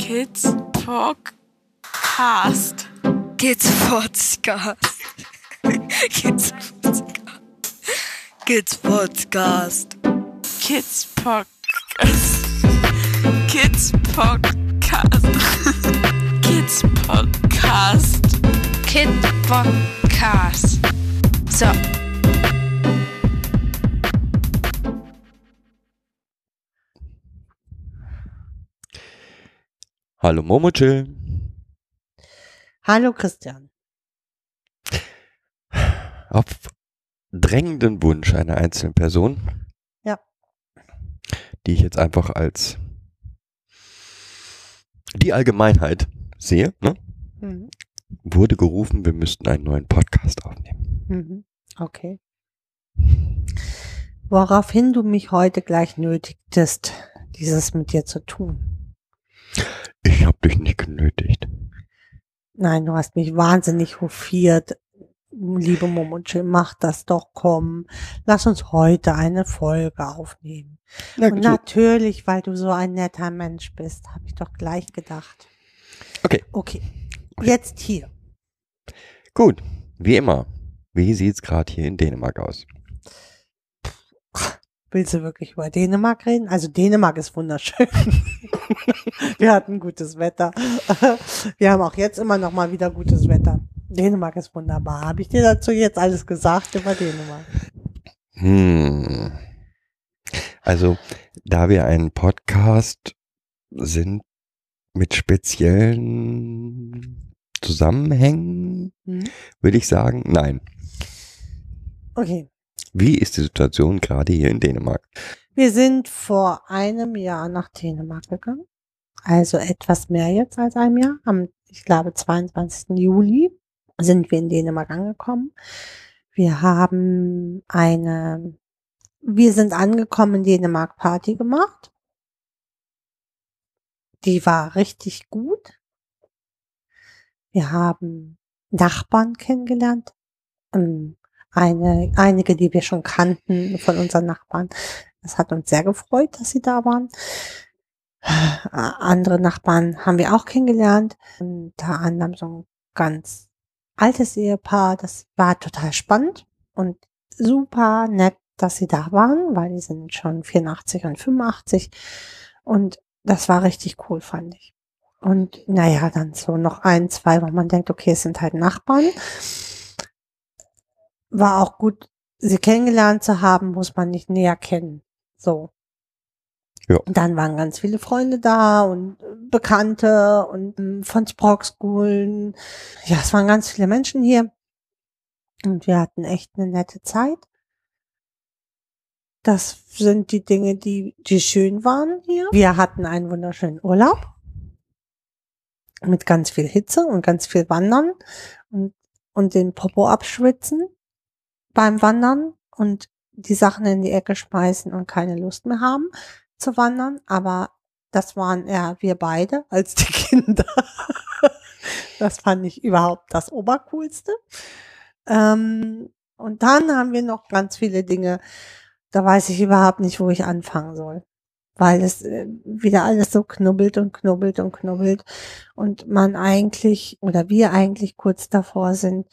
Kids Podcast. Kids Podcast. Kids Podcast. Kids Podcast. Kids Podcast. Kids Podcast. Kids Podcast. Kid Podcast. So. Hallo Momochill. Hallo Christian. Auf drängenden Wunsch einer einzelnen Person. Ja. Die ich jetzt einfach als die Allgemeinheit sehe, ne? Mhm. wurde gerufen, wir müssten einen neuen Podcast aufnehmen. Mhm. Okay. Woraufhin du mich heute gleich nötigtest, dieses mit dir zu tun. Ich habe dich nicht genötigt. Nein, du hast mich wahnsinnig hofiert. Liebe Momonche, mach das doch, komm. Lass uns heute eine Folge aufnehmen. Na, Und so, natürlich, weil du so ein netter Mensch bist, habe ich doch gleich gedacht. Okay. Okay. Jetzt hier. gut, wie immer. Wie sieht's gerade hier in Dänemark aus? Willst du wirklich über Dänemark reden? Also Dänemark ist wunderschön. Wir hatten gutes Wetter. Wir haben auch jetzt immer noch mal wieder gutes Wetter. Dänemark ist wunderbar. Habe ich dir dazu jetzt alles gesagt über Dänemark? Hm. Also, da wir ein Podcast sind mit speziellen Zusammenhängen, Hm? würde ich sagen, nein. Okay. Wie ist die Situation gerade hier in Dänemark? Wir sind vor einem Jahr nach Dänemark gegangen. Also etwas mehr jetzt als einem Jahr. Am, ich glaube, 22. Juli sind wir in Dänemark angekommen. Wir haben eine, wir sind angekommen Dänemark Party gemacht. Die war richtig gut. Wir haben Nachbarn kennengelernt. Ähm, Eine, einige, die wir schon kannten von unseren Nachbarn. Das hat uns sehr gefreut, dass sie da waren. Äh, Andere Nachbarn haben wir auch kennengelernt. Unter anderem so ein ganz altes Ehepaar. Das war total spannend und super nett, dass sie da waren, weil die sind schon 84 und 85. Und das war richtig cool, fand ich. Und naja, dann so noch ein, zwei, wo man denkt, okay, es sind halt Nachbarn. War auch gut, sie kennengelernt zu haben, muss man nicht näher kennen. So. Ja. Und Dann waren ganz viele Freunde da und Bekannte und ähm, von Sprogschulen. Ja, es waren ganz viele Menschen hier. Und wir hatten echt eine nette Zeit. Das sind die Dinge, die, die schön waren hier. Wir hatten einen wunderschönen Urlaub. Mit ganz viel Hitze und ganz viel Wandern und, und den Popo abschwitzen beim Wandern und die Sachen in die Ecke schmeißen und keine Lust mehr haben zu wandern. Aber das waren eher wir beide als die Kinder. das fand ich überhaupt das Obercoolste. Ähm, und dann haben wir noch ganz viele Dinge, da weiß ich überhaupt nicht, wo ich anfangen soll. Weil es äh, wieder alles so knubbelt und knubbelt und knubbelt und man eigentlich oder wir eigentlich kurz davor sind,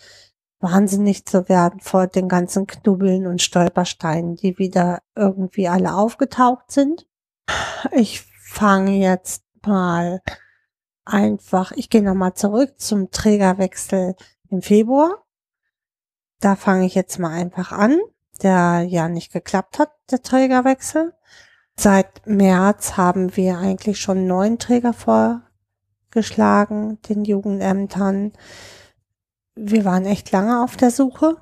wahnsinnig zu werden vor den ganzen Knubbeln und Stolpersteinen, die wieder irgendwie alle aufgetaucht sind. Ich fange jetzt mal einfach, ich gehe nochmal zurück zum Trägerwechsel im Februar. Da fange ich jetzt mal einfach an, der ja nicht geklappt hat, der Trägerwechsel. Seit März haben wir eigentlich schon neun Träger vorgeschlagen, den Jugendämtern. Wir waren echt lange auf der Suche,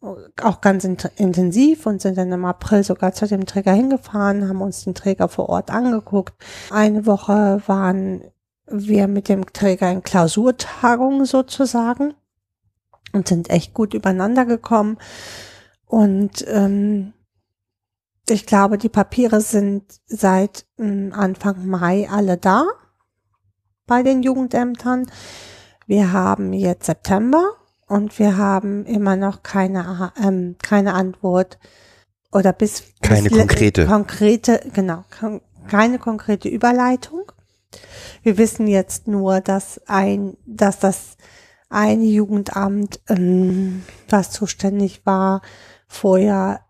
auch ganz int- intensiv und sind dann im April sogar zu dem Träger hingefahren, haben uns den Träger vor Ort angeguckt. Eine Woche waren wir mit dem Träger in Klausurtagung sozusagen und sind echt gut übereinander gekommen. Und ähm, ich glaube, die Papiere sind seit ähm, Anfang Mai alle da bei den Jugendämtern. Wir haben jetzt September und wir haben immer noch keine, ähm, keine Antwort oder bis Keine bis konkrete. konkrete genau kon keine konkrete Überleitung Wir wissen jetzt nur, dass ein, dass das ein Jugendamt, ähm, was zuständig war, vorher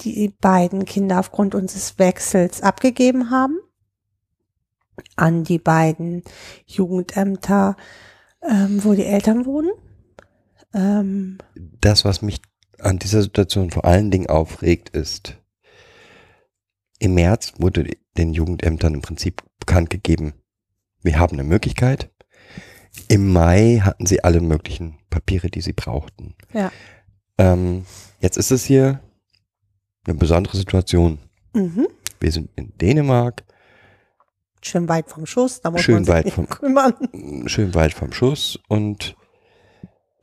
die beiden Kinder aufgrund unseres Wechsels abgegeben haben an die beiden Jugendämter, ähm, wo die Eltern wohnen. Ähm, Das, was mich an dieser Situation vor allen Dingen aufregt, ist, im März wurde den Jugendämtern im Prinzip bekannt gegeben, wir haben eine Möglichkeit. Im Mai hatten sie alle möglichen Papiere, die sie brauchten. Ja. Ähm, jetzt ist es hier eine besondere Situation. mhm. Wir sind in Dänemark, Schön weit vom Schuss, da muss Schön man sich weit vom- kümmern. schön weit vom Schuss und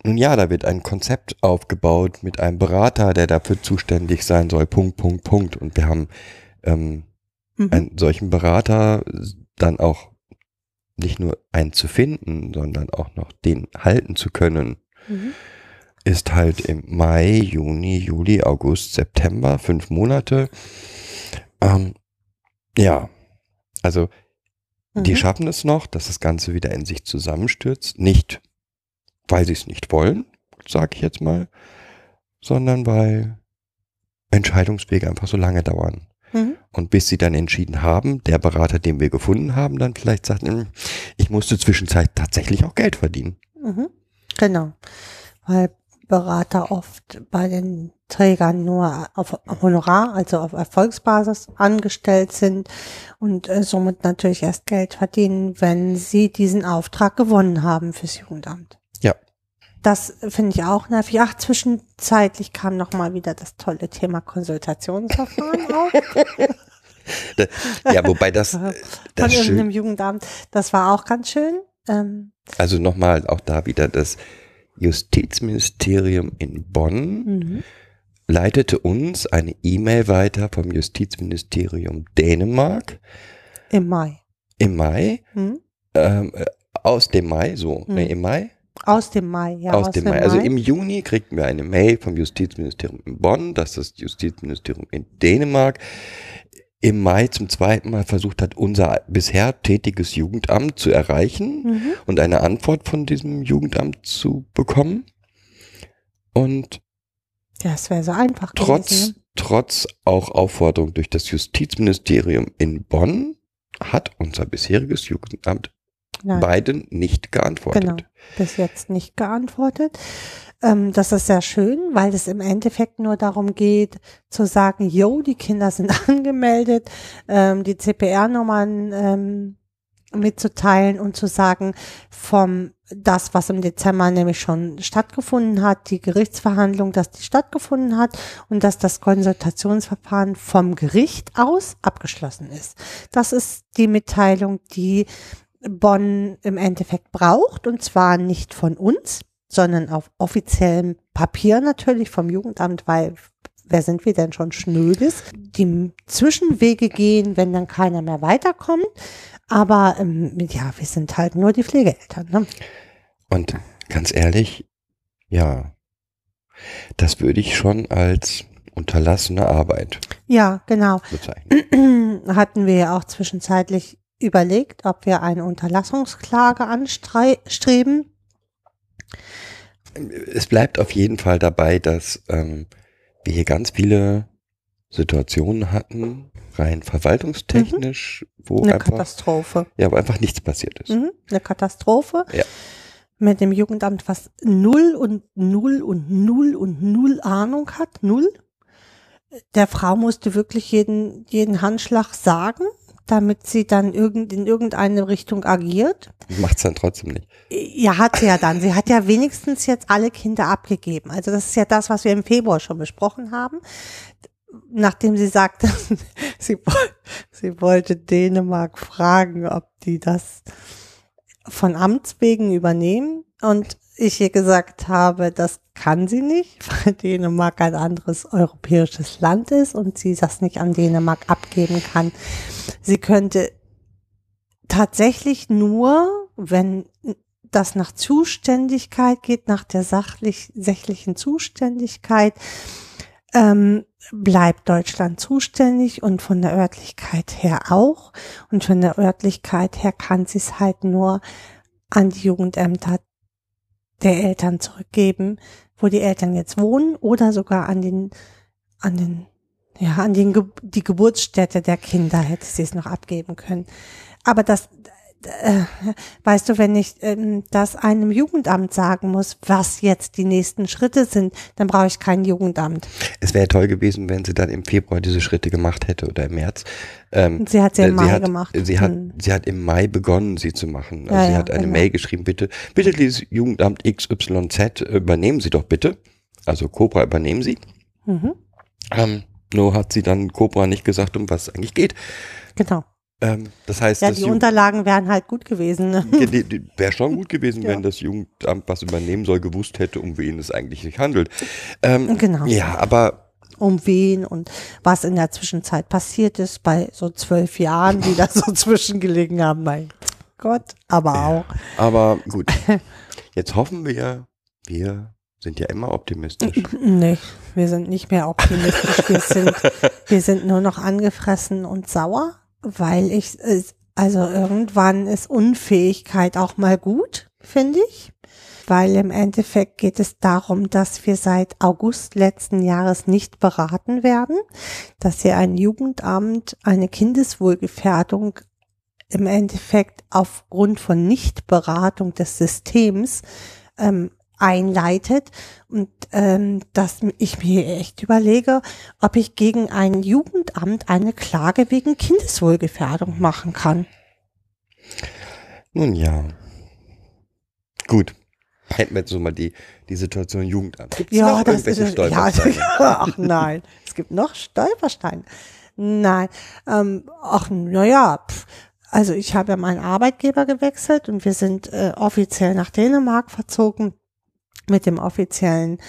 nun ja, da wird ein Konzept aufgebaut mit einem Berater, der dafür zuständig sein soll. Punkt, Punkt, Punkt. Und wir haben ähm, Mhm. einen solchen Berater dann auch nicht nur einen zu finden, sondern auch noch den halten zu können, Mhm. ist halt im Mai, Juni, Juli, August, September, fünf Monate. Ähm, ja, also die Mhm. schaffen es noch, dass das Ganze wieder in sich zusammenstürzt. Nicht, weil sie es nicht wollen, sage ich jetzt mal, sondern weil Entscheidungswege einfach so lange dauern. Mhm. Und bis sie dann entschieden haben, der Berater, den wir gefunden haben, dann vielleicht sagt, "Hm, ich musste zwischenzeit tatsächlich auch Geld verdienen. Mhm. Genau. Weil Berater oft bei den Trägern nur auf Honorar, also auf Erfolgsbasis angestellt sind und äh, somit natürlich erst Geld verdienen, wenn sie diesen Auftrag gewonnen haben fürs Jugendamt. Ja. Das finde ich auch nervig. Ach, zwischenzeitlich kam noch mal wieder das tolle Thema Konsultationsverfahren auf. Ja, wobei das, Von das irgendeinem schön, Jugendamt. Das war auch ganz schön. Ähm, also nochmal auch da wieder das Justizministerium in Bonn mhm. leitete uns eine E-Mail weiter vom Justizministerium Dänemark Im Mai. im Mai, Mhm. ähm, äh, aus dem Mai, so, Hm. nee, im Mai, Aus dem Mai, ja. aus, dem Mai. Also im Juni kriegten wir eine Mail vom Justizministerium in Bonn, dass das Justizministerium in Dänemark im Mai zum zweiten Mal versucht hat, unser bisher tätiges Jugendamt zu erreichen Mhm. und eine Antwort von diesem Jugendamt zu bekommen. Und Ja, es wäre so einfach trotz, gewesen. ne? trotz auch Aufforderung durch das Justizministerium in Bonn hat unser bisheriges Jugendamt? Nein, beiden nicht geantwortet. Genau. bis jetzt nicht geantwortet. Ähm, das ist sehr schön, weil es im Endeffekt nur darum geht, zu sagen, jo, die Kinder sind angemeldet, ähm, die CPR-Nummern ähm, mitzuteilen und zu sagen, vom das, was im Dezember nämlich schon stattgefunden hat, die Gerichtsverhandlung, dass die stattgefunden hat und dass das Konsultationsverfahren vom Gericht aus abgeschlossen ist. Das ist die Mitteilung, die Bonn im Endeffekt braucht und zwar nicht von uns, sondern auf offiziellem Papier natürlich vom Jugendamt, weil wer sind wir denn schon Schnödes, die Zwischenwege gehen, wenn dann keiner mehr weiterkommt. Aber ähm, ja, wir sind halt nur die Pflegeeltern. Ne? Und ganz ehrlich, ja, das würde ich schon als unterlassene Arbeit Ja, genau. bezeichnen. Hatten wir ja auch zwischenzeitlich überlegt, ob wir eine Unterlassungsklage anstreben. Es bleibt auf jeden Fall dabei, dass ähm, wir hier ganz viele Situationen hatten, rein verwaltungstechnisch, wo Eine einfach, Katastrophe. ja, wo einfach nichts passiert ist. Mhm, eine Katastrophe. Ja. Mit dem Jugendamt, was null und null und null und null Ahnung hat. Null. Der Frau musste wirklich jeden, jeden Handschlag sagen, damit sie dann irgend, in irgendeine Richtung agiert. Macht's dann trotzdem nicht. Ja, hat sie ja dann. Sie hat ja wenigstens jetzt alle Kinder abgegeben. Also das ist ja das, was wir im Februar schon besprochen haben. Nachdem sie sagte, sie, sie wollte Dänemark fragen, ob die das von Amts wegen übernehmen. Und ich ihr gesagt habe, das kann sie nicht, weil Dänemark ein anderes europäisches Land ist und sie das nicht an Dänemark abgeben kann. Sie könnte tatsächlich nur, wenn das nach Zuständigkeit geht, nach der sachlich, sächlichen Zuständigkeit, ähm, bleibt Deutschland zuständig und von der Örtlichkeit her auch. Und von der Örtlichkeit her kann sie es halt nur an die Jugendämter der Eltern zurückgeben, wo die Eltern jetzt wohnen oder sogar an den, an den, ja, an den, die Geburtsstätte der Kinder hätte sie es noch abgeben können. Aber das, äh, weißt du, wenn ich ähm, das einem Jugendamt sagen muss, was jetzt die nächsten Schritte sind, dann brauche ich kein Jugendamt. Es wäre toll gewesen, wenn sie dann im Februar diese Schritte gemacht hätte oder im März. Ähm, Sie hat sie im äh, Mai hat, gemacht. Sie hat, Hm. sie hat im Mai begonnen, sie zu machen. Also Ja, sie ja, hat eine genau. Mail geschrieben, bitte, bitte dieses Jugendamt XYZ, übernehmen Sie doch bitte. Also Cobra übernehmen Sie. Mhm. Ähm, nur hat sie dann Cobra nicht gesagt, um was es eigentlich geht. Genau. Ähm, das heißt, Ja, die Unterlagen wären halt gut gewesen. Ne? Wäre schon gut gewesen, Ja. wenn das Jugendamt, was übernehmen soll, gewusst hätte, um wen es eigentlich sich handelt. Ähm, Genau. Ja, aber um wen und was in der Zwischenzeit passiert ist bei so zwölf Jahren, die da so zwischengelegen haben. Mein Gott, aber auch. Aber gut, jetzt hoffen wir, wir sind ja immer optimistisch. Nee, wir sind nicht mehr optimistisch. Wir sind, wir sind nur noch angefressen und sauer, weil ich, also irgendwann ist Unfähigkeit auch mal gut, finde ich. Weil im Endeffekt geht es darum, dass wir seit August letzten Jahres nicht beraten werden, dass hier ein Jugendamt eine Kindeswohlgefährdung im Endeffekt aufgrund von Nichtberatung des Systems ähm, einleitet und ähm, dass ich mir echt überlege, ob ich gegen ein Jugendamt eine Klage wegen Kindeswohlgefährdung machen kann. Nun ja. Gut. Hätten wir jetzt so mal die, die Situation Jugendamt. Gibt's noch irgendwelche ja, Stolpersteine? ach nein, es gibt noch Stolpersteine. Nein, ähm, ach naja, also ich habe ja meinen Arbeitgeber gewechselt und wir sind äh, offiziell nach Dänemark verzogen. Mit dem offiziellen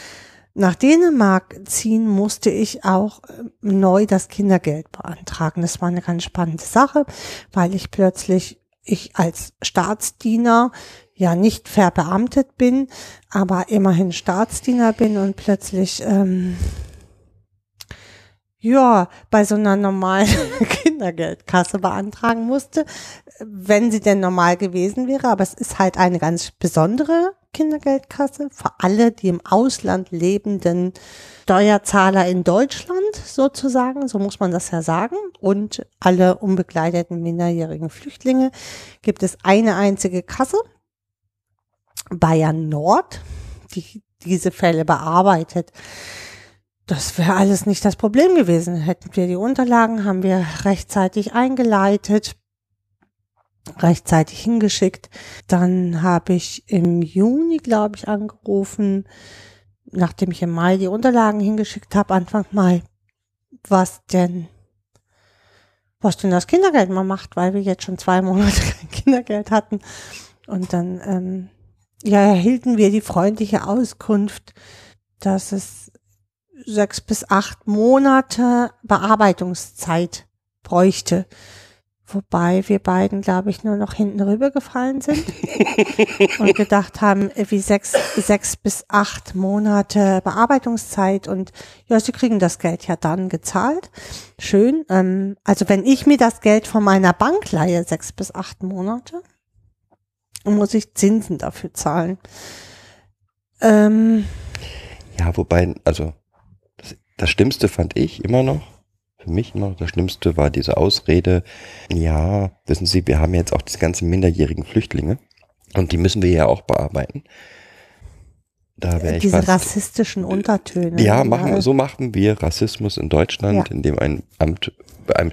nach Dänemark ziehen musste ich auch äh, neu das Kindergeld beantragen. Das war eine ganz spannende Sache, weil ich plötzlich, ich als Staatsdiener ja nicht verbeamtet bin, aber immerhin Staatsdiener bin und plötzlich ähm, ja bei so einer normalen Kindergeldkasse beantragen musste, wenn sie denn normal gewesen wäre. Aber es ist halt eine ganz besondere Kindergeldkasse für alle, die im Ausland lebenden Steuerzahler in Deutschland sozusagen, so muss man das ja sagen, und alle unbegleiteten minderjährigen Flüchtlinge gibt es eine einzige Kasse, Bayern Nord, die diese Fälle bearbeitet. Das wäre alles nicht das Problem gewesen. Hätten wir die Unterlagen, haben wir rechtzeitig eingeleitet, rechtzeitig hingeschickt. Dann habe ich im Juni, glaube ich, angerufen, nachdem ich im Mai die Unterlagen hingeschickt habe, Anfang Mai, was denn, was denn das Kindergeld mal macht, weil wir jetzt schon zwei Monate kein Kindergeld hatten. Und dann, ähm, ja, erhielten wir die freundliche Auskunft, dass es sechs bis acht Monate Bearbeitungszeit bräuchte. Wobei wir beiden, glaube ich, nur noch hinten rübergefallen sind und gedacht haben, wie sechs, sechs bis acht Monate Bearbeitungszeit und ja, sie kriegen das Geld ja dann gezahlt. Schön. Ähm, also wenn ich mir das Geld von meiner Bank leihe, sechs bis acht Monate, muss ich Zinsen dafür zahlen. Ähm, Ja, wobei, also das, Schlimmste fand ich immer noch, für mich immer noch das Schlimmste war diese Ausrede, ja, wissen Sie, wir haben jetzt auch diese ganzen minderjährigen Flüchtlinge und die müssen wir ja auch bearbeiten. Da wäre ich diese fast, rassistischen Untertöne. Ja, machen, so machen wir Rassismus in Deutschland, Ja. indem ein Amt, einem,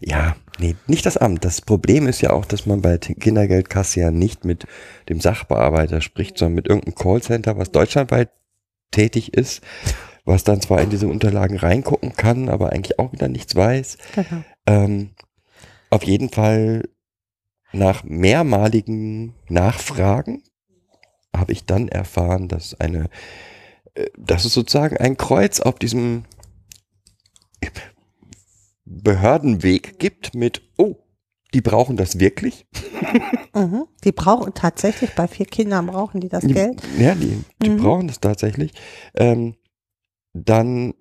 ja, nee, nicht das Amt. Das Problem ist ja auch, dass man bei der Kindergeldkasse ja nicht mit dem Sachbearbeiter spricht, sondern mit irgendeinem Callcenter, was deutschlandweit tätig ist, was dann zwar in diese Unterlagen reingucken kann, aber eigentlich auch wieder nichts weiß. Genau. Ähm, auf jeden Fall nach mehrmaligen Nachfragen habe ich dann erfahren, dass eine, äh, dass es sozusagen ein Kreuz auf diesem Behördenweg gibt mit, oh, die brauchen das wirklich? Mhm. Die brauchen tatsächlich, bei vier Kindern brauchen die das Die, Geld. Ja, die, die Mhm. brauchen das tatsächlich. Ähm, dann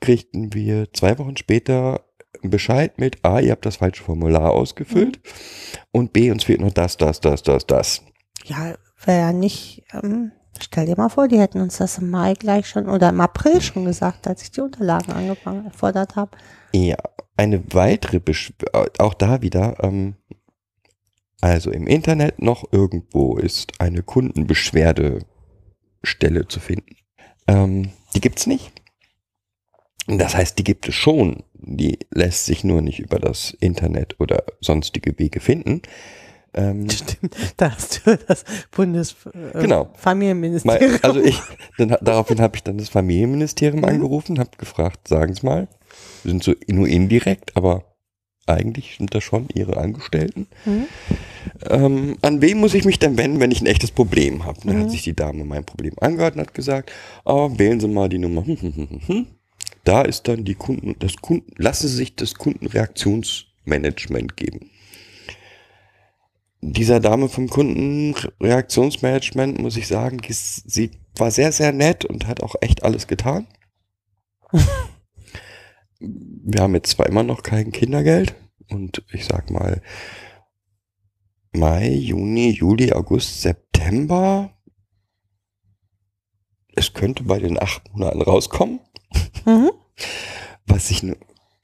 kriegten wir zwei Wochen später Bescheid mit, A, ihr habt das falsche Formular ausgefüllt und B, uns fehlt noch das, das, das, das, das. Ja, wäre ja nicht, ähm, stell dir mal vor, die hätten uns das im Mai gleich schon oder im April schon gesagt, als ich die Unterlagen angefangen erfordert habe. Ja, eine weitere, Besch auch da wieder, ähm, also im Internet noch irgendwo ist eine Kundenbeschwerdestelle zu finden. Ähm, die gibt's nicht. Das heißt, die gibt es schon. Die lässt sich nur nicht über das Internet oder sonstige Wege finden. Ähm, Stimmt, da hast du das Genau. Bundesfamilienministerium. Mal- Also ich, dann, daraufhin habe ich dann das Familienministerium angerufen, habe gefragt, sagen Sie mal, sind so nur indirekt, aber eigentlich sind das schon Ihre Angestellten. Mhm. Ähm, an wen muss ich mich denn wenden, wenn ich ein echtes Problem habe? Dann Mhm. hat sich die Dame mein Problem angehört und hat gesagt, oh, wählen Sie mal die Nummer. hm, hm, hm. Da ist dann die Kunden, das Kunden, lassen Sie sich das Kundenreaktionsmanagement geben. Dieser Dame vom Kundenreaktionsmanagement muss ich sagen, sie war sehr, sehr nett und hat auch echt alles getan. Wir haben jetzt zwar immer noch kein Kindergeld und ich sag mal Mai, Juni, Juli, August, September. Es könnte bei den acht Monaten rauskommen Mhm. was ich eine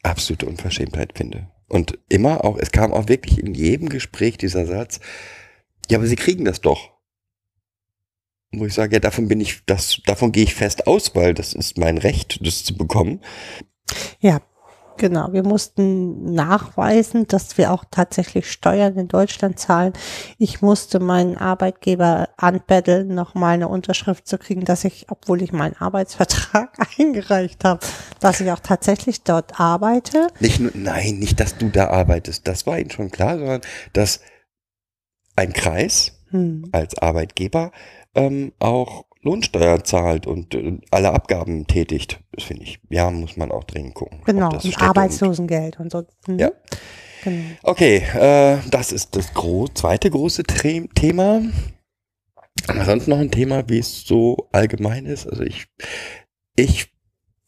absolute Unverschämtheit finde. Und immer auch, es kam auch wirklich in jedem Gespräch dieser Satz, ja, aber Sie kriegen das doch. Wo ich sage, ja, davon bin ich, das, davon gehe ich fest aus, weil das ist mein Recht, das zu bekommen. Ja, genau. Wir mussten nachweisen, dass wir auch tatsächlich Steuern in Deutschland zahlen. Ich musste meinen Arbeitgeber anbetteln, noch mal eine Unterschrift zu kriegen, dass ich, obwohl ich meinen Arbeitsvertrag eingereicht habe, dass ich auch tatsächlich dort arbeite. Nicht nur, nein, nicht, dass du da arbeitest, das war ihnen schon klar, sondern dass ein Kreis Hm. als Arbeitgeber ähm, auch Lohnsteuer zahlt und äh, alle Abgaben tätigt. Das finde ich, ja, muss man auch dringend gucken. Genau, und Städte Arbeitslosengeld und so. Hm. Ja. Genau. Okay, äh, das ist das gro zweite große Tre Thema. Ansonsten noch ein Thema, wie es so allgemein ist. Also ich, ich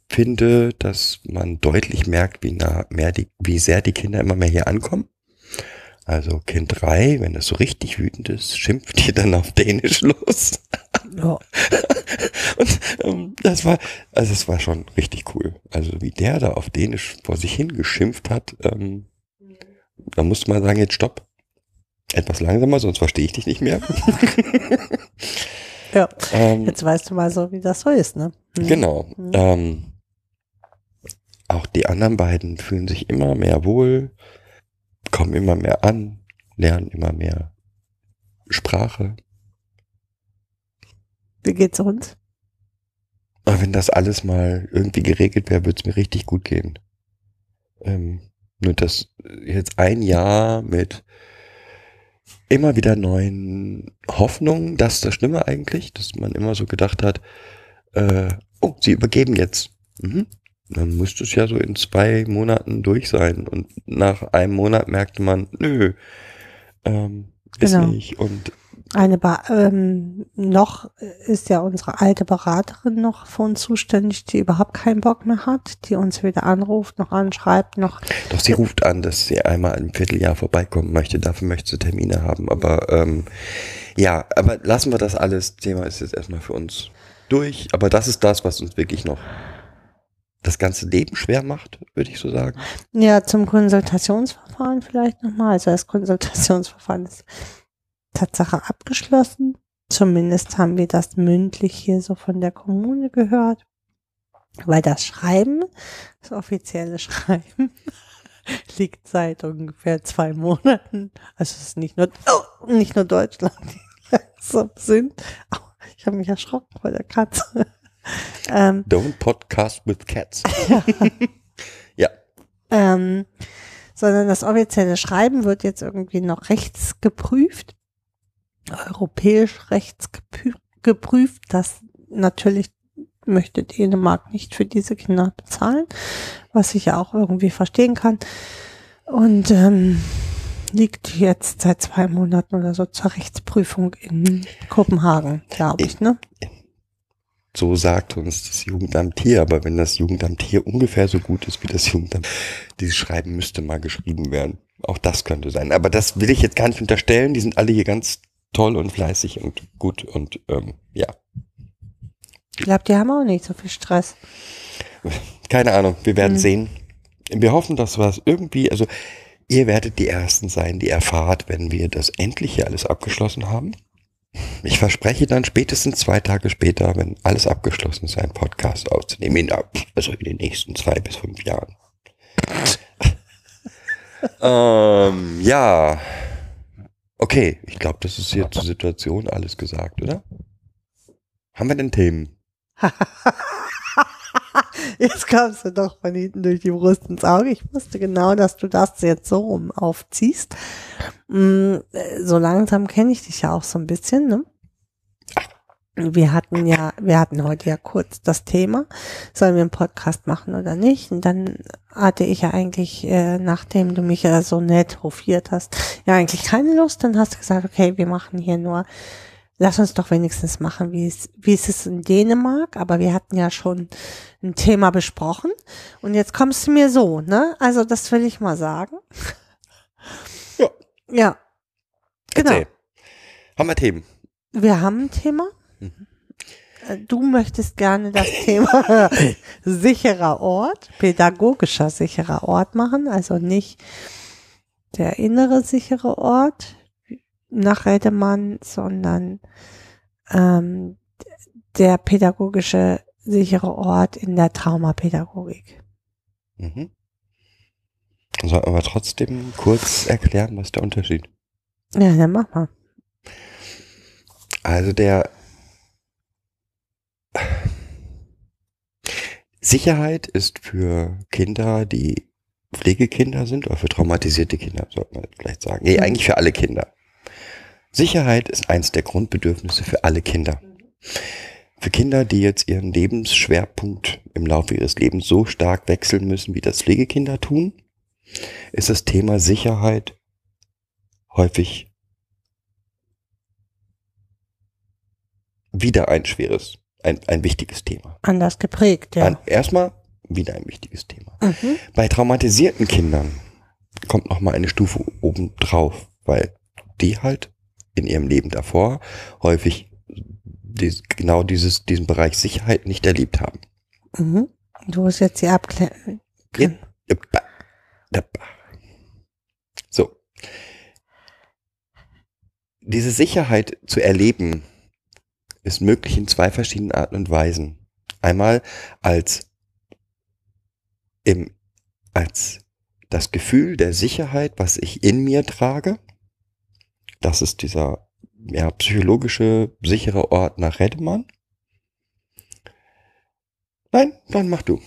finde, dass man deutlich merkt, wie nah mehr die, wie sehr die Kinder immer mehr hier ankommen. Also Kind 3, wenn das so richtig wütend ist, schimpft die dann auf Dänisch los. Ja. Und ähm, das war, also es war schon richtig cool. Also wie der da auf Dänisch vor sich hingeschimpft hat, ähm, da musste man sagen, jetzt stopp. Etwas langsamer, sonst verstehe ich dich nicht mehr. ja. ähm, Jetzt weißt du mal so, wie das so ist, ne? Hm. Genau. Mhm. Ähm, auch die anderen beiden fühlen sich immer mehr wohl, kommen immer mehr an, lernen immer mehr Sprache. Wie geht's uns? Aber wenn das alles mal irgendwie geregelt wäre, würde es mir richtig gut gehen. Ähm, nur das jetzt ein Jahr mit immer wieder neuen Hoffnungen, das ist das Schlimme eigentlich, dass man immer so gedacht hat, äh, oh, sie übergeben jetzt. Mhm. Dann müsste es ja so in zwei Monaten durch sein. Und nach einem Monat merkte man, nö, ähm, ist Genau. nicht. Und Eine ba ähm, noch ist ja unsere alte Beraterin noch für uns zuständig, die überhaupt keinen Bock mehr hat, die uns weder anruft noch anschreibt noch. Doch sie ruft an, dass sie einmal im Vierteljahr vorbeikommen möchte. Dafür möchte sie Termine haben. Aber ähm, ja, aber lassen wir das alles. Thema ist jetzt erstmal für uns durch. Aber das ist das, was uns wirklich noch das ganze Leben schwer macht, würde ich so sagen. Ja, zum Konsultationsverfahren vielleicht nochmal. Also das Konsultationsverfahren ist Tatsache abgeschlossen. Zumindest haben wir das mündlich hier so von der Kommune gehört. Weil das Schreiben, das offizielle Schreiben, liegt seit ungefähr zwei Monaten. Also es ist nicht nur, oh, nicht nur Deutschland, die langsam sind. Au, ich habe mich erschrocken vor der Katze. ähm, Don't podcast with cats. ähm, sondern das offizielle Schreiben wird jetzt irgendwie noch rechts geprüft, europäisch rechts geprüft. Das natürlich möchte Dänemark nicht für diese Kinder bezahlen, was ich ja auch irgendwie verstehen kann. Und ähm, liegt jetzt seit zwei Monaten oder so zur Rechtsprüfung in Kopenhagen, glaube ich, ne? so sagt uns das Jugendamt hier, aber wenn das Jugendamt hier ungefähr so gut ist wie das Jugendamt, dieses Schreiben müsste mal geschrieben werden. Auch das könnte sein. Aber das will ich jetzt gar nicht unterstellen. Die sind alle hier ganz toll und fleißig und gut und ähm, ja. Ich glaube, die haben auch nicht so viel Stress. Keine Ahnung, wir werden Mhm. sehen. Wir hoffen, dass wir es irgendwie, also ihr werdet die Ersten sein, die erfahrt, wenn wir das endlich hier alles abgeschlossen haben. Ich verspreche dann spätestens zwei Tage später, wenn alles abgeschlossen ist, einen Podcast aufzunehmen. In, also in den nächsten zwei bis fünf Jahren. ähm, ja. Okay, ich glaube, das ist hier zur Situation alles gesagt, oder? Haben wir denn Themen? Jetzt kommst du doch von hinten durch die Brust ins Auge. Ich wusste genau, dass du das jetzt so rum aufziehst. Mm, äh, So langsam kenne ich dich ja auch so ein bisschen, ne? Wir hatten ja, wir hatten heute ja kurz das Thema, sollen wir einen Podcast machen oder nicht? Und dann hatte ich ja eigentlich, äh, nachdem du mich ja so nett hofiert hast, ja eigentlich keine Lust. Dann hast du gesagt, okay, wir machen hier nur lass uns doch wenigstens machen, wie es, wie es ist in Dänemark, aber wir hatten ja schon ein Thema besprochen und jetzt kommst du mir so, ne? Also das will ich mal sagen. Ja. Ja. Genau. Erzähl. Haben wir Themen? Wir haben ein Thema. Äh, Du möchtest gerne das Thema sicherer Ort, pädagogischer sicherer Ort machen, also nicht der innere sichere Ort nach Redemann, sondern ähm, der pädagogische sichere Ort in der Traumapädagogik. Mhm. Soll aber trotzdem kurz erklären, was der Unterschied. Ja, dann mach mal. Also der Sicherheit ist für Kinder, die Pflegekinder sind oder für traumatisierte Kinder, sollte man vielleicht sagen. Nee, Mhm. eigentlich für alle Kinder. Sicherheit ist eins der Grundbedürfnisse für alle Kinder. Für Kinder, die jetzt ihren Lebensschwerpunkt im Laufe ihres Lebens so stark wechseln müssen, wie das Pflegekinder tun, ist das Thema Sicherheit häufig wieder ein schweres, ein, ein wichtiges Thema. Anders geprägt, ja. An, erstmal wieder ein wichtiges Thema. Mhm. Bei traumatisierten Kindern kommt noch mal eine Stufe oben drauf, weil die halt in ihrem Leben davor häufig dies, genau dieses, diesen Bereich Sicherheit nicht erlebt haben. Mhm. Du hast jetzt die Abklärung. Ja. Dappa, dappa. So. Diese Sicherheit zu erleben ist möglich in zwei verschiedenen Arten und Weisen. Einmal als im, als das Gefühl der Sicherheit, was ich in mir trage. Das ist dieser ja, psychologische sichere Ort nach Redemann. Nein, dann mach du.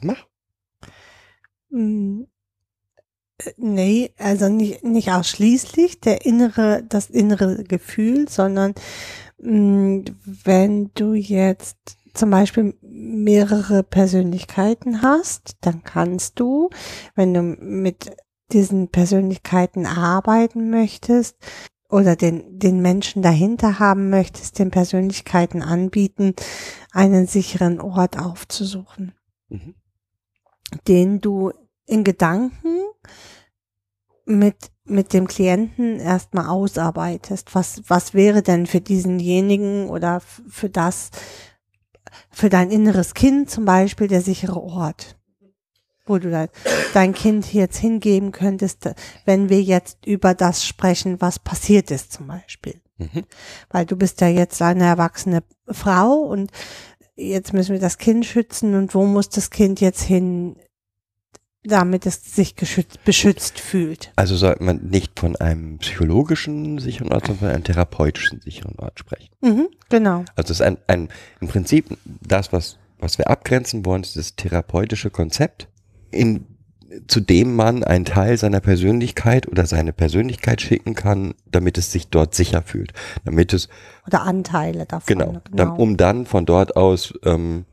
Mach. Mm, Nee, also nicht, nicht ausschließlich der innere, das innere Gefühl, sondern mh, wenn du jetzt zum Beispiel mehrere Persönlichkeiten hast, dann kannst du, wenn du mit diesen Persönlichkeiten arbeiten möchtest oder den, den Menschen dahinter haben möchtest, den Persönlichkeiten anbieten, einen sicheren Ort aufzusuchen Mhm. den du in Gedanken mit, mit dem Klienten erstmal ausarbeitest. Was, was wäre denn für diesenjenigen oder für das, für dein inneres Kind zum Beispiel der sichere Ort? Wo du dein, dein Kind jetzt hingeben könntest, wenn wir jetzt über das sprechen, was passiert ist zum Beispiel. Mhm. Weil du bist ja jetzt eine erwachsene Frau und jetzt müssen wir das Kind schützen und wo muss das Kind jetzt hin, damit es sich geschützt, beschützt fühlt. Also sollte man nicht von einem psychologischen sicheren Ort, sondern von einem therapeutischen sicheren Ort sprechen. Mhm, genau. Also es ist ein, ein im Prinzip das, was, was wir abgrenzen wollen, ist das therapeutische Konzept, in, zu dem man einen Teil seiner Persönlichkeit oder seine Persönlichkeit schicken kann, damit es sich dort sicher fühlt. Damit es, Oder Anteile davon. genau, dann, um dann von dort aus ähm,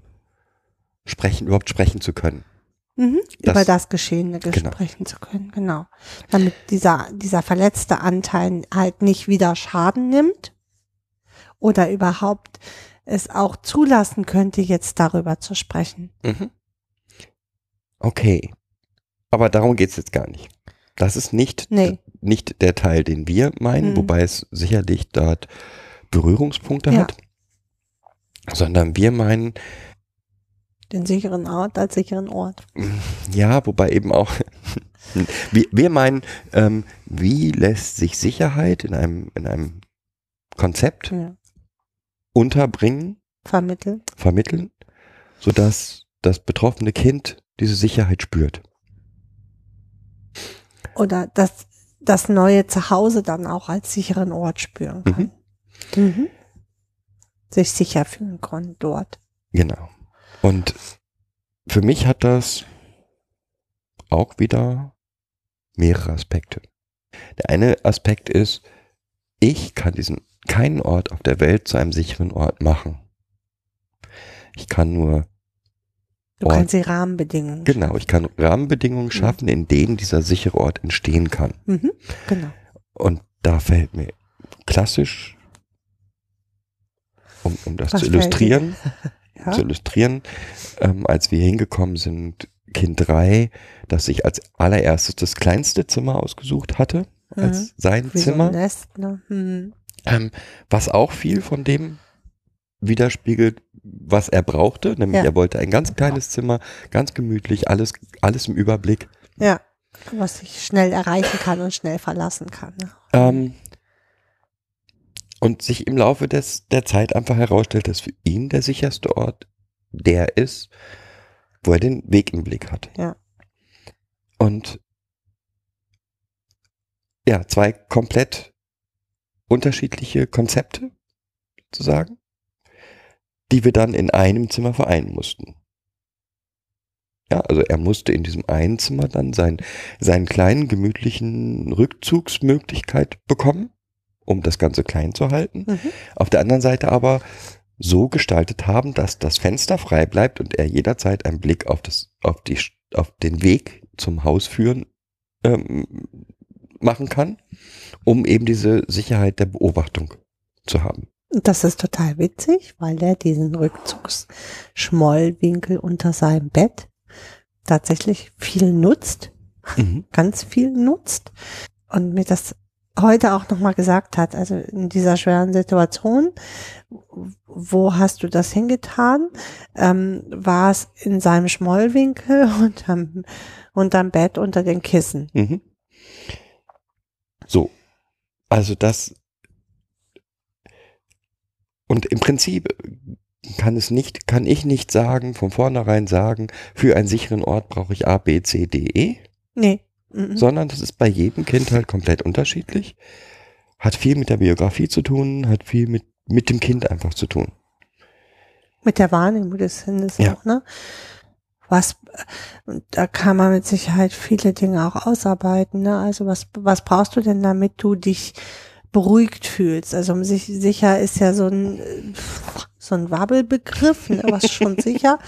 sprechen, überhaupt sprechen zu können. Mhm, das- über das Geschehene genau. sprechen zu können, genau. Damit dieser, dieser verletzte Anteil halt nicht wieder Schaden nimmt. oder überhaupt es auch zulassen könnte, jetzt darüber zu sprechen. Mhm. Okay. Aber darum geht's jetzt gar nicht. Das ist nicht, Nee. nicht der Teil, den wir meinen, Mhm. wobei es sicherlich dort Berührungspunkte Ja. hat, sondern wir meinen, Den sicheren Ort als sicheren Ort. ja, wobei eben auch, wir, wir meinen, ähm, wie lässt sich Sicherheit in einem, in einem Konzept Ja. unterbringen, Vermitteln. vermitteln, sodass das betroffene Kind diese Sicherheit spürt. Oder das, das neue Zuhause dann auch als sicheren Ort spüren kann. Mhm. Sich sicher fühlen kann dort. Genau. Und für mich hat das auch wieder mehrere Aspekte. Der eine Aspekt ist, ich kann diesen keinen Ort auf der Welt zu einem sicheren Ort machen. Ich kann nur, Du Ort. kannst die Rahmenbedingungen. genau, ich kann Rahmenbedingungen schaffen, in denen dieser sichere Ort entstehen kann. Mhm. Genau. Und da fällt mir klassisch, um, um das Was zu illustrieren, Ja. zu illustrieren, ähm, als wir hingekommen sind, Kind 3, das sich als allererstes das kleinste Zimmer ausgesucht hatte, als Mhm. sein Wie so Zimmer, ein Nest, ne? Mhm. ähm, was auch viel von dem widerspiegelt, was er brauchte, nämlich Ja. er wollte ein ganz kleines Zimmer, ganz gemütlich, alles, alles im Überblick. Ja. Was ich schnell erreichen kann und schnell verlassen kann. Ne? Ähm, und sich im Laufe des, der Zeit einfach herausstellt, dass für ihn der sicherste Ort der ist, wo er den Weg im Blick hat. Ja. Und ja, zwei komplett unterschiedliche Konzepte, sozusagen, die wir dann in einem Zimmer vereinen mussten. Ja, also er musste in diesem einen Zimmer dann sein, seinen kleinen, gemütlichen Rückzugsmöglichkeit bekommen, um das Ganze klein zu halten. Mhm. Auf der anderen Seite aber so gestaltet haben, dass das Fenster frei bleibt und er jederzeit einen Blick auf, das, auf, die, auf den Weg zum Haus führen ähm, machen kann, um eben diese Sicherheit der Beobachtung zu haben. Das ist total witzig, weil er diesen Rückzugsschmollwinkel unter seinem Bett tatsächlich viel nutzt, Mhm. ganz viel nutzt und mir das heute auch nochmal gesagt hat, also in dieser schweren Situation, wo hast du das hingetan? Ähm, war es in seinem Schmollwinkel unterm, unterm Bett unter den Kissen? Mhm. So, also das und im Prinzip kann es nicht, kann ich nicht sagen, von vornherein sagen, für einen sicheren Ort brauche ich A, B, C, D, E, Nee. Mhm. sondern das ist bei jedem Kind halt komplett unterschiedlich. Hat viel mit der Biografie zu tun, hat viel mit, mit dem Kind einfach zu tun. Mit der Wahrnehmung des Kindes Ja. auch, ne? Was, und da kann man mit Sicherheit viele Dinge auch ausarbeiten, ne? Also was, was brauchst du denn, damit du dich beruhigt fühlst? Also um sich sicher ist ja so ein, so ein Wabbelbegriff, ne? was schon sicher.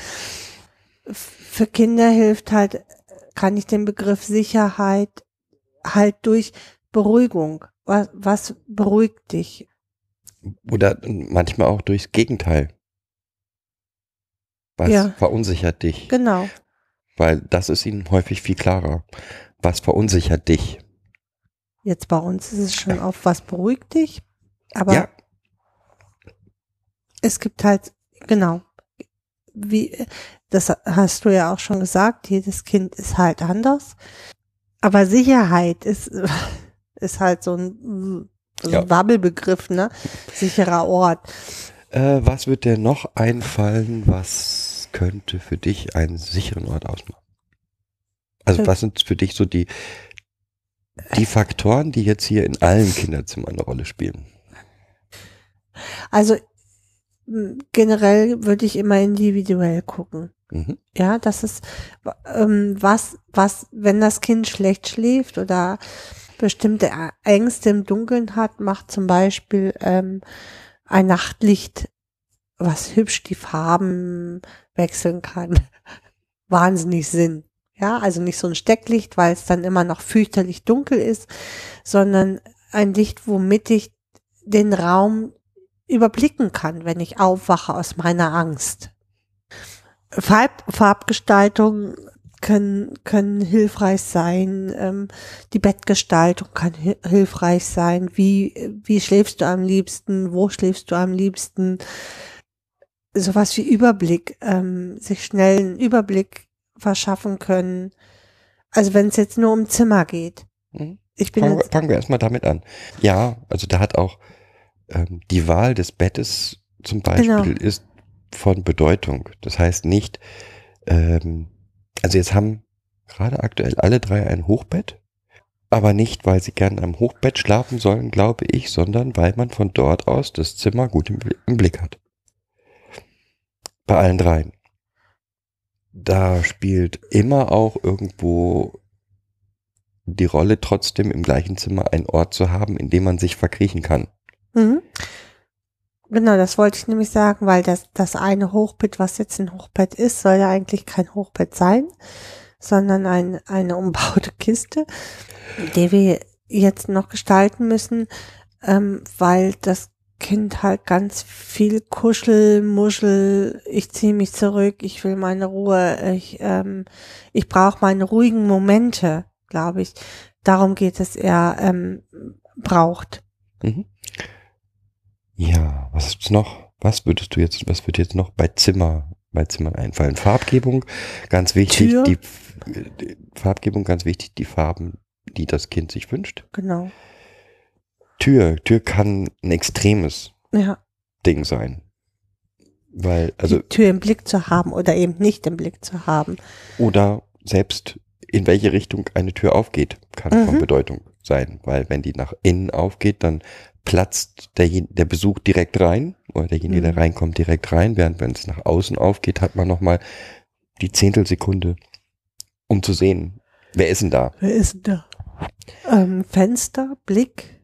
Für Kinder hilft halt, kann ich den Begriff Sicherheit halt durch Beruhigung. Was, was beruhigt dich? Oder manchmal auch durchs Gegenteil. Was Ja. verunsichert dich? Genau. Weil das ist ihnen häufig viel klarer. Was verunsichert dich? Jetzt bei uns ist es schon auf was beruhigt dich, aber ja, es gibt halt, genau, wie, das hast du ja auch schon gesagt, jedes Kind ist halt anders. Aber Sicherheit ist, ist halt so ein, so ein Ja. Wabbelbegriff, ne? Sicherer Ort. Äh, was wird dir noch einfallen, was könnte für dich einen sicheren Ort ausmachen? Also Äh. was sind für dich so die, die Faktoren, die jetzt hier in allen Kinderzimmern eine Rolle spielen? Also generell würde ich immer individuell gucken. Mhm. Ja, das ist ähm, was, was, wenn das Kind schlecht schläft oder bestimmte Ängste im Dunkeln hat, macht zum Beispiel ähm, ein Nachtlicht, was hübsch die Farben wechseln kann, wahnsinnig Sinn. Ja, also nicht so ein Stecklicht, weil es dann immer noch fürchterlich dunkel ist, sondern ein Licht, womit ich den Raum überblicken kann, wenn ich aufwache aus meiner Angst. Farb, Farbgestaltung können, können hilfreich sein, ähm, die Bettgestaltung kann hi hilfreich sein, wie, wie schläfst du am liebsten, wo schläfst du am liebsten, sowas wie Überblick, ähm, sich schnell einen Überblick verschaffen können. Also wenn es jetzt nur um Zimmer geht. Mhm. Ich bin Fangen, fangen wir erstmal damit an. Ja, also da hat auch ähm, die Wahl des Bettes zum Beispiel Genau. ist von Bedeutung. Das heißt nicht, ähm, also jetzt haben gerade aktuell alle drei ein Hochbett, aber nicht, weil sie gern am Hochbett schlafen sollen, glaube ich, sondern weil man von dort aus das Zimmer gut im, im Blick hat. Bei allen dreien. Da spielt immer auch irgendwo die Rolle trotzdem im gleichen Zimmer einen Ort zu haben, in dem man sich verkriechen kann. Mhm. Genau, das wollte ich nämlich sagen, weil das, das eine Hochbett, was jetzt ein Hochbett ist, soll ja eigentlich kein Hochbett sein, sondern ein, eine umbaute Kiste, die wir jetzt noch gestalten müssen, ähm, weil das Kind halt ganz viel Kuschel, Muschel, ich ziehe mich zurück, ich will meine Ruhe, ich, ähm, ich brauche meine ruhigen Momente, glaube ich. Darum geht es eher, ähm, braucht. Mhm. Ja, was ist noch? Was würdest du jetzt, was wird jetzt noch bei Zimmer, bei Zimmern einfallen? Farbgebung, ganz wichtig, Tür. die, die Farbgebung, ganz wichtig, die Farben, die das Kind sich wünscht. Genau. Tür, Tür kann ein extremes Ja. Ding sein. Weil, also, die Tür im Blick zu haben oder eben nicht im Blick zu haben. oder selbst in welche Richtung eine Tür aufgeht, kann von Mhm. Bedeutung sein. Weil wenn die nach innen aufgeht, dann platzt der, der Besuch direkt rein oder derjenige, der Mhm. reinkommt, direkt rein. Während wenn es nach außen aufgeht, hat man nochmal die Zehntelsekunde, um zu sehen, wer ist denn da? Wer ist denn da? Ähm, Fenster, Blick.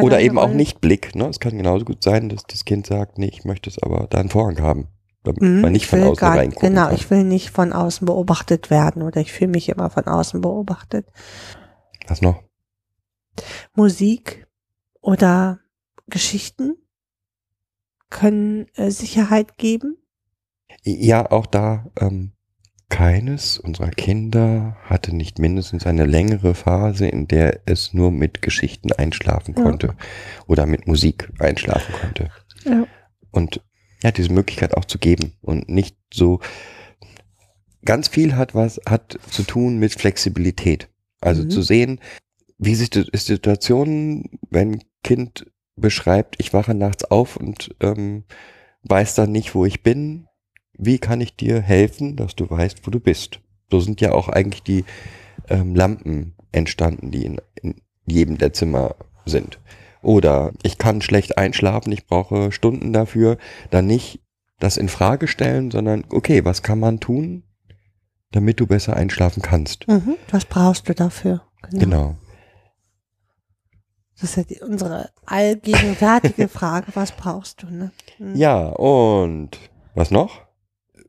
Oder eben auch nicht Blick. Ne? Es kann genauso gut sein, dass das Kind sagt, nee, ich möchte es aber da einen Vorhang haben. Damit Mhm, man nicht ich von außen gar- reingucken Genau, kann. ich will nicht von außen beobachtet werden oder ich fühle mich immer von außen beobachtet. Was noch? Musik oder Geschichten können äh, Sicherheit geben. Ja, auch da, ähm, keines unserer Kinder hatte nicht mindestens eine längere Phase, in der es nur mit Geschichten einschlafen Ja. konnte oder mit Musik einschlafen konnte. Ja. Und ja, diese Möglichkeit auch zu geben und nicht so ganz viel hat was hat zu tun mit Flexibilität. Also Mhm. zu sehen, wie sich die Situation, wenn Kind beschreibt, ich wache nachts auf und ähm, weiß dann nicht, wo ich bin. Wie kann ich dir helfen, dass du weißt, wo du bist? So sind ja auch eigentlich die ähm, Lampen entstanden, die in, in jedem der Zimmer sind. Oder ich kann schlecht einschlafen, ich brauche Stunden dafür. Dann nicht das in Frage stellen, sondern okay, was kann man tun, damit du besser einschlafen kannst? Mhm. Was brauchst du dafür? Genau. Das ist ja die, unsere allgegenwärtige Frage, was brauchst du? Ne? Mhm. Ja, und was noch?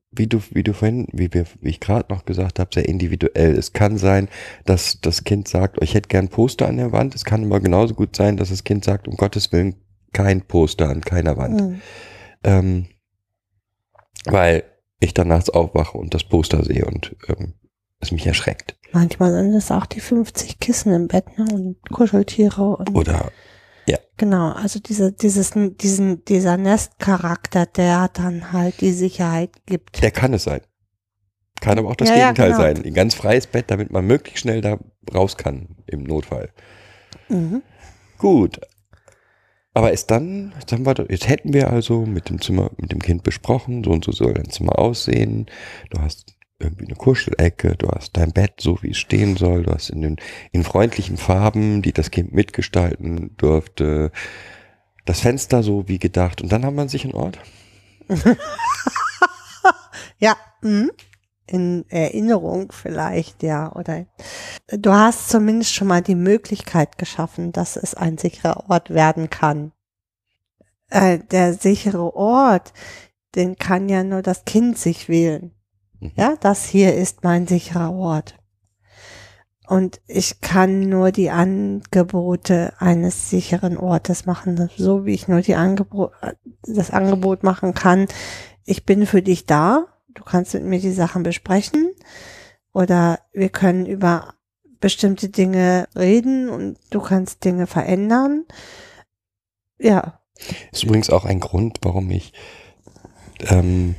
Wie du, wie du vorhin, wie wir, wie ich gerade noch gesagt habe, sehr individuell. Es kann sein, dass das Kind sagt, oh, ich hätte gern Poster an der Wand. Es kann aber genauso gut sein, dass das Kind sagt, um Gottes Willen, kein Poster an keiner Wand. Mhm. Ähm, weil ich dann nachts aufwache und das Poster sehe und ähm, es mich erschreckt. Manchmal sind es auch die 50 Kissen im Bett ne? und Kuscheltiere und Oder genau, also diese, dieses, diesen, dieser Nestcharakter, der dann halt die Sicherheit gibt. der kann es sein. Kann aber auch das Ja, ja, Gegenteil genau. sein. Ein ganz freies Bett, damit man möglichst schnell da raus kann im Notfall. Mhm. Gut. Aber ist dann, wir, doch- jetzt hätten wir also mit dem Zimmer, mit dem Kind besprochen, so und so soll dein Zimmer aussehen. Du hast irgendwie eine Kuschelecke, du hast dein Bett so, wie es stehen soll, du hast in den, in freundlichen Farben, die das Kind mitgestalten durfte, das Fenster so wie gedacht. Und dann haben wir sich einen Ort. Ja, mhm. in Erinnerung vielleicht, ja. Oder du hast zumindest schon mal die Möglichkeit geschaffen, dass es ein sicherer Ort werden kann. Äh, der sichere Ort, den kann ja nur das Kind sich wählen. Mhm. Ja, das hier ist mein sicherer Ort. Und ich kann nur die Angebote eines sicheren Ortes machen, so wie ich nur die Angebo das Angebot machen kann. Ich bin für dich da. Du kannst mit mir die Sachen besprechen. Oder wir können über bestimmte Dinge reden und du kannst Dinge verändern. Ja, Ist übrigens auch ein Grund, warum ich ähm,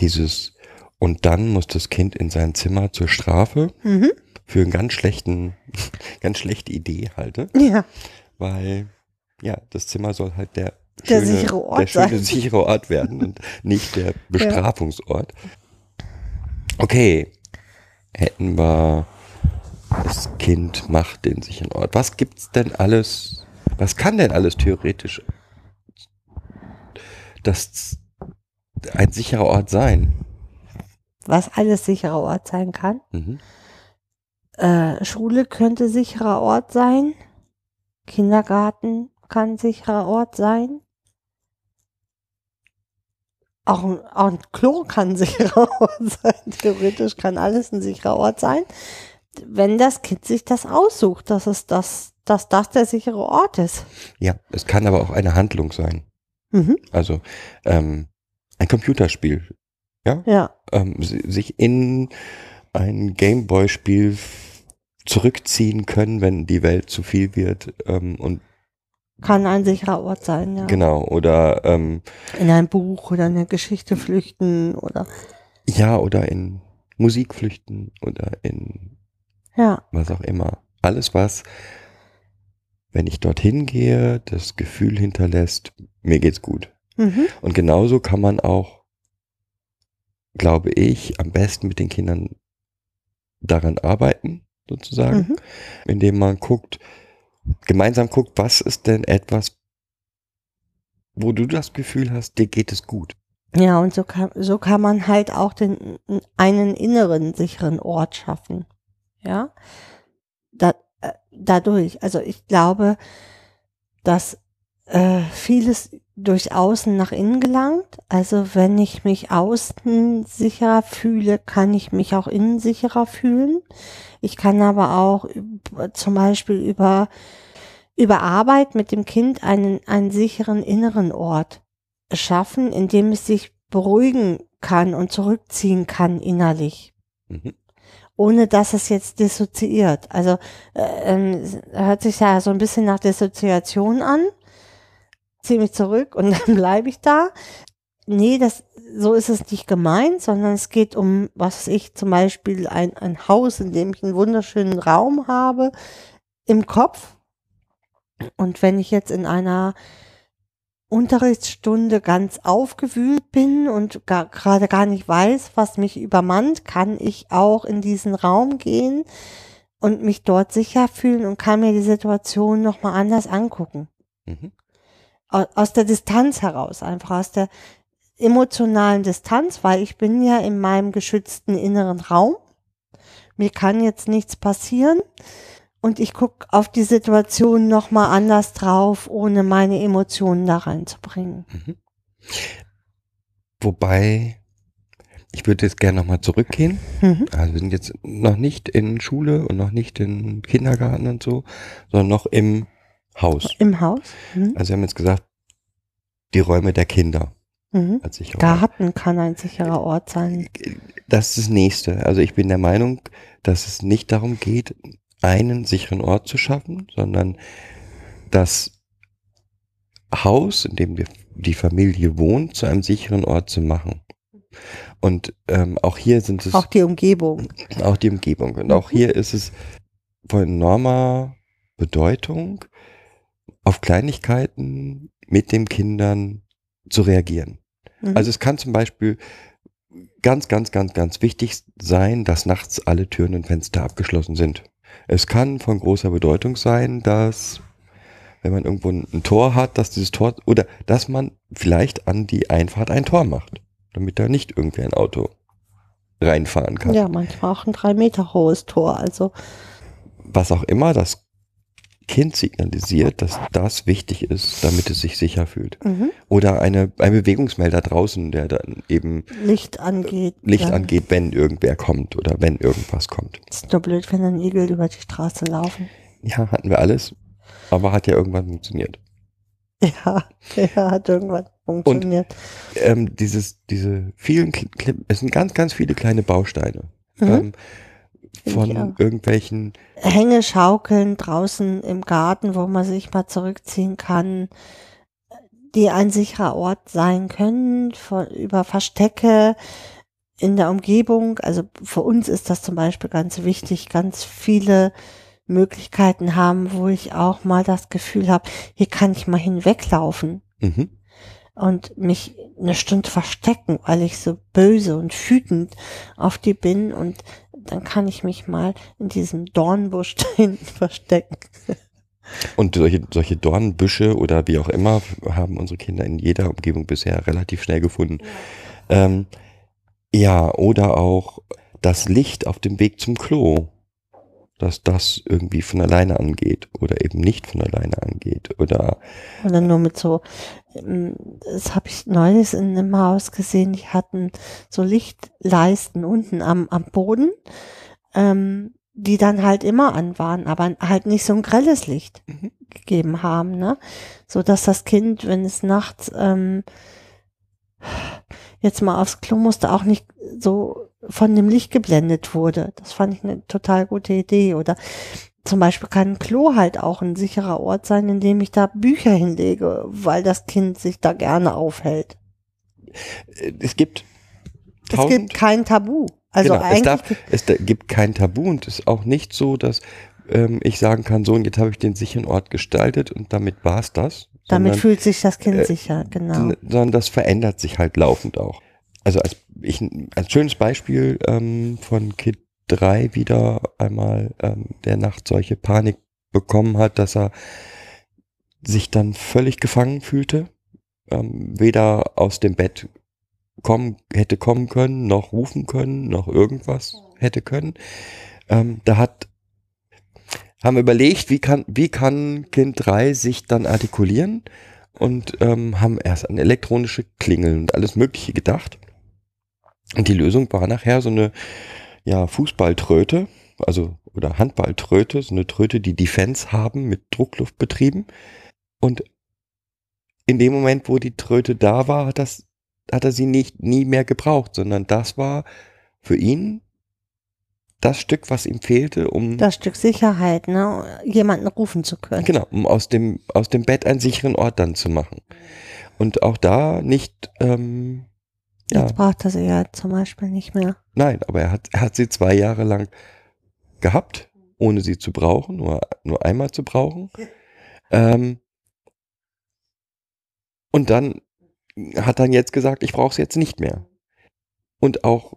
dieses und dann muss das Kind in sein Zimmer zur Strafe mhm. für einen ganz schlechten, ganz schlechte Idee halte, ja, weil ja, das Zimmer soll halt der Der schöne, sichere Ort der schöne sein. sichere Ort werden und nicht der Bestrafungsort. Okay, hätten wir das Kind macht den sicheren Ort. Was gibt's denn alles? Was kann denn alles theoretisch das ein sicherer Ort sein? was alles sicherer Ort sein kann. Mhm. Äh, Schule könnte sicherer Ort sein. Kindergarten kann sicherer Ort sein. Auch ein, auch ein Klo kann ein sicherer Ort sein. Theoretisch kann alles ein sicherer Ort sein. Wenn das Kind sich das aussucht, dass es das, dass das der sichere Ort ist. Ja, es kann aber auch eine Handlung sein. Mhm. Also ähm, ein Computerspiel. Ja, Ähm, si- sich in ein Gameboy-Spiel zurückziehen können, wenn die Welt zu viel wird. Ähm, und kann ein sicherer Ort sein, ja. genau, oder ähm, In ein Buch oder eine Geschichte flüchten oder, ja, oder in Musik flüchten oder in ja. was auch immer. Alles, was, wenn ich dorthin gehe, das Gefühl hinterlässt, mir geht's gut. Mhm. Und genauso kann man auch, glaube ich, am besten mit den Kindern daran arbeiten, sozusagen, Mhm. indem man guckt, gemeinsam guckt, was ist denn etwas, wo du das Gefühl hast, dir geht es gut. Ja, und so kann, so kann man halt auch den, einen inneren sicheren Ort schaffen. Ja, da, äh, dadurch. Also ich glaube, dass äh, vieles durch Außen nach innen gelangt. Also wenn ich mich außen sicherer fühle, kann ich mich auch innen sicherer fühlen. Ich kann aber auch zum Beispiel über, über Arbeit mit dem Kind einen, einen sicheren inneren Ort schaffen, indem es sich beruhigen kann und zurückziehen kann innerlich, Mhm. ohne dass es jetzt dissoziiert. Also äh, es hört sich ja so ein bisschen nach Dissoziation an. Ziehe mich zurück und dann bleibe ich da. Nee, das, so ist es nicht gemeint, sondern es geht um, was ich, zum Beispiel ein, ein Haus, in dem ich einen wunderschönen Raum habe im Kopf. Und wenn ich jetzt in einer Unterrichtsstunde ganz aufgewühlt bin und gar, gerade gar nicht weiß, was mich übermannt, kann ich auch in diesen Raum gehen und mich dort sicher fühlen und kann mir die Situation nochmal anders angucken. Mhm. Au- Aus der Distanz heraus, einfach aus der emotionalen Distanz, weil ich bin ja in meinem geschützten inneren Raum. Mir kann jetzt nichts passieren und ich gucke auf die Situation nochmal anders drauf, ohne meine Emotionen da reinzubringen. Wobei, ich würde jetzt gerne nochmal zurückgehen. Mhm. Also wir sind jetzt noch nicht in Schule und noch nicht in Kindergarten und so, sondern noch im Haus. Im Haus. Mhm. Also wir haben jetzt gesagt, die Räume der Kinder Mhm. Garten kann ein sicherer Ort sein. Das ist das Nächste. Also ich bin der Meinung, dass es nicht darum geht, einen sicheren Ort zu schaffen, sondern das Haus, in dem die, die Familie wohnt, zu einem sicheren Ort zu machen. Und ähm, auch hier sind es Auch die Umgebung. auch die Umgebung. Und auch hier ist es von enormer Bedeutung, auf Kleinigkeiten mit den Kindern zu reagieren. Mhm. Also es kann zum Beispiel ganz, ganz, ganz, ganz wichtig sein, dass nachts alle Türen und Fenster abgeschlossen sind. Es kann von großer Bedeutung sein, dass wenn man irgendwo ein, Tor hat, dass dieses Tor oder dass man vielleicht an die Einfahrt ein Tor macht, damit da nicht irgendwie ein Auto reinfahren kann. ja, manchmal auch ein drei Meter hohes Tor. Also was auch immer, das Kind signalisiert, dass das wichtig ist, damit es sich sicher fühlt. Mhm. Oder eine, ein Bewegungsmelder draußen, der dann eben Licht angeht. Licht dann. angeht, wenn irgendwer kommt oder wenn irgendwas kommt. Ist nur blöd, wenn dann Igel über die Straße laufen. Ja, hatten wir alles, aber hat ja irgendwann funktioniert. Ja, ja, hat irgendwann funktioniert. Ähm, dieses, diese vielen, es sind ganz, ganz viele kleine Bausteine. Mhm. Ähm, von auch. irgendwelchen, Hängeschaukeln draußen im Garten, wo man sich mal zurückziehen kann, die ein sicherer Ort sein können, von, über Verstecke in der Umgebung. Also für uns ist das zum Beispiel ganz wichtig, ganz viele Möglichkeiten haben, wo ich auch mal das Gefühl habe, hier kann ich mal hinweglaufen mhm. und mich eine Stunde verstecken, weil ich so böse und wütend auf die bin und dann kann ich mich mal in diesem Dornbusch da hinten verstecken. Und solche, solche Dornbüsche oder wie auch immer haben unsere Kinder in jeder Umgebung bisher relativ schnell gefunden. Ähm, ja, oder auch das Licht auf dem Weg zum Klo, dass das irgendwie von alleine angeht oder eben nicht von alleine angeht. Oder Oder nur mit so, ähm, das habe ich neulich in einem Haus gesehen, die hatten so Lichtleisten unten am, am Boden, ähm, die dann halt immer an waren, aber halt nicht so ein grelles Licht Mhm. gegeben haben, ne? So dass das Kind, wenn es nachts ähm, jetzt mal aufs Klo musste, auch nicht so von dem Licht geblendet wurde. Das fand ich eine total gute Idee. Oder zum Beispiel kann ein Klo halt auch ein sicherer Ort sein, in dem ich da Bücher hinlege, weil das Kind sich da gerne aufhält. äh, es gibt Es gibt kein Tabu. Also genau, es, darf, es gibt kein Tabu und es ist auch nicht so, dass ähm, ich sagen kann, so und jetzt habe ich den sicheren Ort gestaltet und damit war's das. damit sondern, fühlt sich das Kind äh, sicher, genau. sondern das verändert sich halt laufend auch. Also als, ich, als schönes Beispiel ähm, von Kid 3 wieder einmal, ähm, der nachts solche Panik bekommen hat, dass er sich dann völlig gefangen fühlte, ähm, weder aus dem Bett kommen, hätte kommen können, noch rufen können, noch irgendwas hätte können. Ähm, da hat, haben wir überlegt, wie kann, wie kann Kind 3 sich dann artikulieren und ähm, haben erst an elektronische Klingeln und alles Mögliche gedacht. Und die Lösung war nachher so eine ja, Fußballtröte, also oder Handballtröte, so eine Tröte, die Defense haben mit Druckluft betrieben. Und in dem Moment, wo die Tröte da war, hat das hat er sie nicht nie mehr gebraucht, sondern das war für ihn das Stück, was ihm fehlte, um das Stück Sicherheit, ne, jemanden rufen zu können. genau, um aus dem aus dem Bett einen sicheren Ort dann zu machen. Und auch da nicht ähm, ja, Jetzt braucht er sie ja zum Beispiel nicht mehr. nein, aber er hat er hat sie zwei Jahre lang gehabt, ohne sie zu brauchen, nur nur einmal zu brauchen. Ähm, und dann hat dann jetzt gesagt, ich brauche es jetzt nicht mehr. Und auch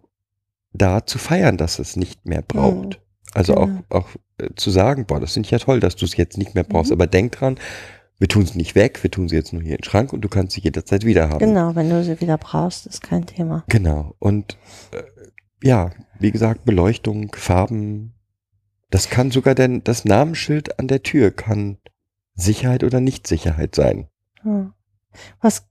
da zu feiern, dass es nicht mehr braucht. Also genau. auch, auch äh, zu sagen, boah, das finde ich ja toll, dass du es jetzt nicht mehr brauchst. Mhm. Aber denk dran, wir tun es nicht weg, wir tun sie jetzt nur hier in den Schrank und du kannst sie jederzeit wieder haben. Genau, wenn du sie wieder brauchst, ist kein Thema. Genau. Und äh, ja, wie gesagt, Beleuchtung, Farben. Das kann sogar denn das Namensschild an der Tür kann Sicherheit oder Nichtsicherheit sein. Ja. Was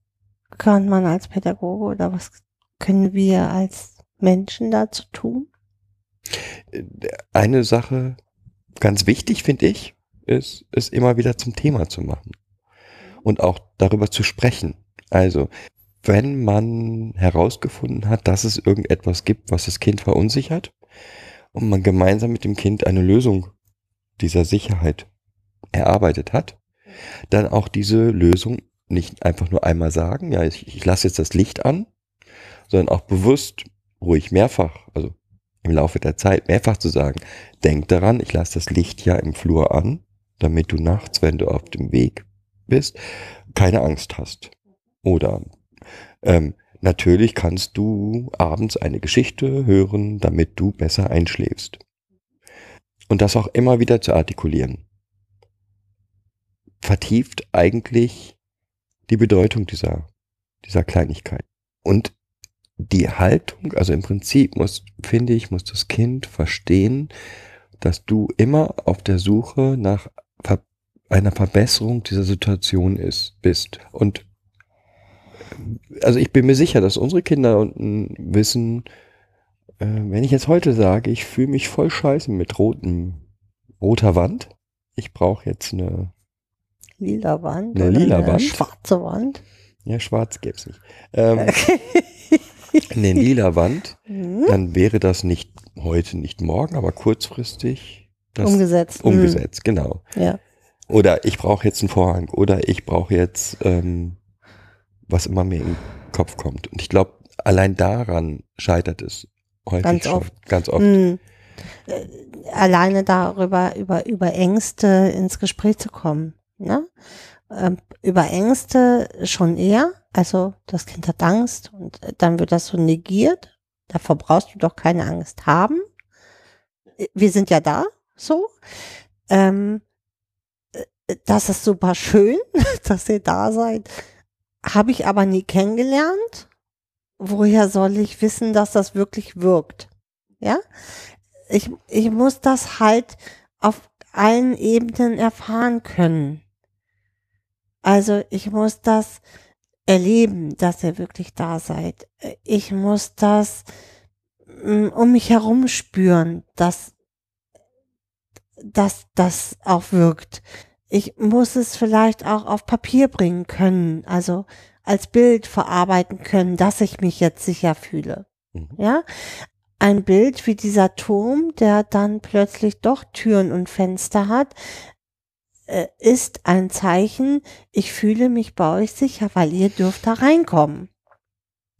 kann man als Pädagoge oder was können wir als Menschen dazu tun? Eine Sache, ganz wichtig finde ich, ist, es immer wieder zum Thema zu machen. Und auch darüber zu sprechen. Also, wenn man herausgefunden hat, dass es irgendetwas gibt, was das Kind verunsichert, und man gemeinsam mit dem Kind eine Lösung dieser Sicherheit erarbeitet hat, dann auch diese Lösung nicht einfach nur einmal sagen, ja, ich, ich lasse jetzt das Licht an, sondern auch bewusst ruhig mehrfach, also im Laufe der Zeit mehrfach zu sagen, denk daran, ich lasse das Licht ja im Flur an, damit du nachts, wenn du auf dem Weg bist, keine Angst hast. Oder ähm, natürlich kannst du abends eine Geschichte hören, damit du besser einschläfst. Und das auch immer wieder zu artikulieren. Vertieft eigentlich die Bedeutung dieser, dieser Kleinigkeit. Und die Haltung, also im Prinzip muss, finde ich, muss das Kind verstehen, dass du immer auf der Suche nach einer Verbesserung dieser Situation ist, bist. Und also ich bin mir sicher, dass unsere Kinder unten wissen, äh, wenn ich jetzt heute sage, ich fühle mich voll scheiße mit rotem, roter Wand, ich brauche jetzt eine, Lila Wand. Eine oder lila eine Wand? Schwarze Wand. ja, schwarz gäb's nicht, ähm, eine lila Wand, Mhm. dann wäre das nicht heute, nicht morgen, aber kurzfristig Umgesetzt. umgesetzt, genau. Mhm. Ja. Oder ich brauche jetzt einen Vorhang oder ich brauche jetzt, ähm, was immer mir in den Kopf kommt. Und ich glaube, allein daran scheitert es häufig Ganz schon. oft. Ganz oft. Mhm. Alleine darüber, über, über Ängste ins Gespräch zu kommen. Ne? Ähm, über Ängste schon eher. Also das Kind hat Angst und äh, dann wird das so negiert. Davor brauchst du doch keine Angst haben. Äh, Wir sind ja da, so. Ähm, äh, das ist super schön, dass ihr da seid. Habe ich aber nie kennengelernt. Woher soll ich wissen, dass das wirklich wirkt? Ja? Ich, ich muss das halt auf allen Ebenen erfahren können. Also ich muss das erleben, dass ihr wirklich da seid. Ich muss das mm, um mich herum spüren, dass, dass das auch wirkt. Ich muss es vielleicht auch auf Papier bringen können, also als Bild verarbeiten können, dass ich mich jetzt sicher fühle. Mhm. Ja, ein Bild wie dieser Turm, der dann plötzlich doch Türen und Fenster hat, äh, ist ein Zeichen, ich fühle mich bei euch sicher, weil ihr dürft da reinkommen.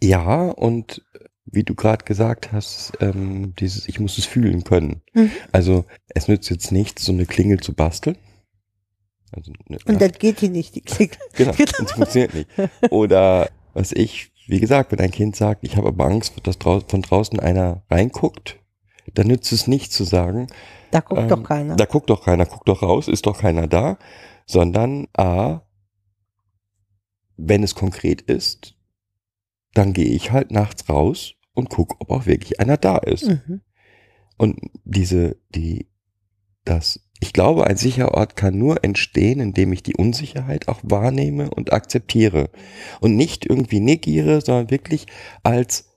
Ja, und wie du gerade gesagt hast, ähm, dieses, ich muss es fühlen können. Mhm. Also es nützt jetzt nichts, so eine Klingel zu basteln. Also, ne, Und dann geht die nicht, die Klingel. Genau, das funktioniert nicht. Oder was ich, wie gesagt, wenn ein Kind sagt, ich habe aber Angst, dass drau von draußen einer reinguckt, dann nützt es nicht zu sagen, Da guckt ähm, doch keiner. da guckt doch keiner, guckt doch raus, ist doch keiner da, sondern A, wenn es konkret ist, dann gehe ich halt nachts raus und gucke, ob auch wirklich einer da ist. Mhm. Und diese, die, das, ich glaube, ein sicherer Ort kann nur entstehen, indem ich die Unsicherheit auch wahrnehme und akzeptiere. Und nicht irgendwie negiere, sondern wirklich als,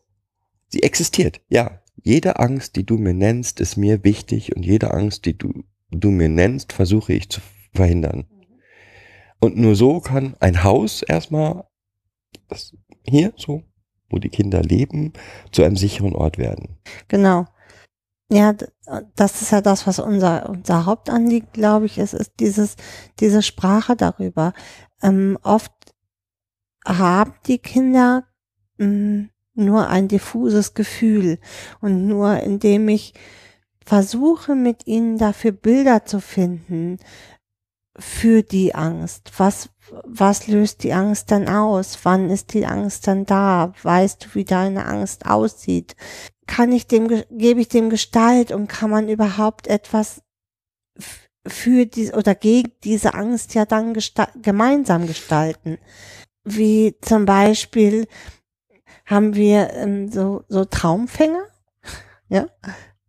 sie existiert. Ja, jede Angst, die du mir nennst, ist mir wichtig und jede Angst, die du, du mir nennst, versuche ich zu verhindern. Und nur so kann ein Haus erstmal, hier so, wo die Kinder leben, zu einem sicheren Ort werden. Genau. Ja, das ist ja das, was unser, unser Hauptanliegen, glaube ich, ist, ist dieses, diese Sprache darüber. Ähm, oft haben die Kinder mh, nur ein diffuses Gefühl und nur indem ich versuche, mit ihnen dafür Bilder zu finden für die Angst. Was, was löst die Angst dann aus? Wann ist die Angst dann da? Weißt du, wie deine Angst aussieht? Kann ich dem, ge- gebe ich dem Gestalt und kann man überhaupt etwas für die oder gegen diese Angst ja dann gesta gemeinsam gestalten? Wie zum Beispiel haben wir ähm, so, so Traumfänger, ja,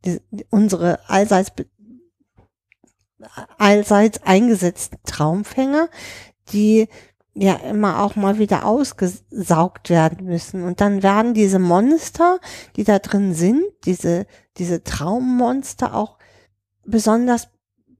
die, die, unsere allseits, allseits eingesetzten Traumfänger, die ja immer auch mal wieder ausgesaugt werden müssen. Und dann werden diese Monster, die da drin sind, diese, diese Traummonster auch besonders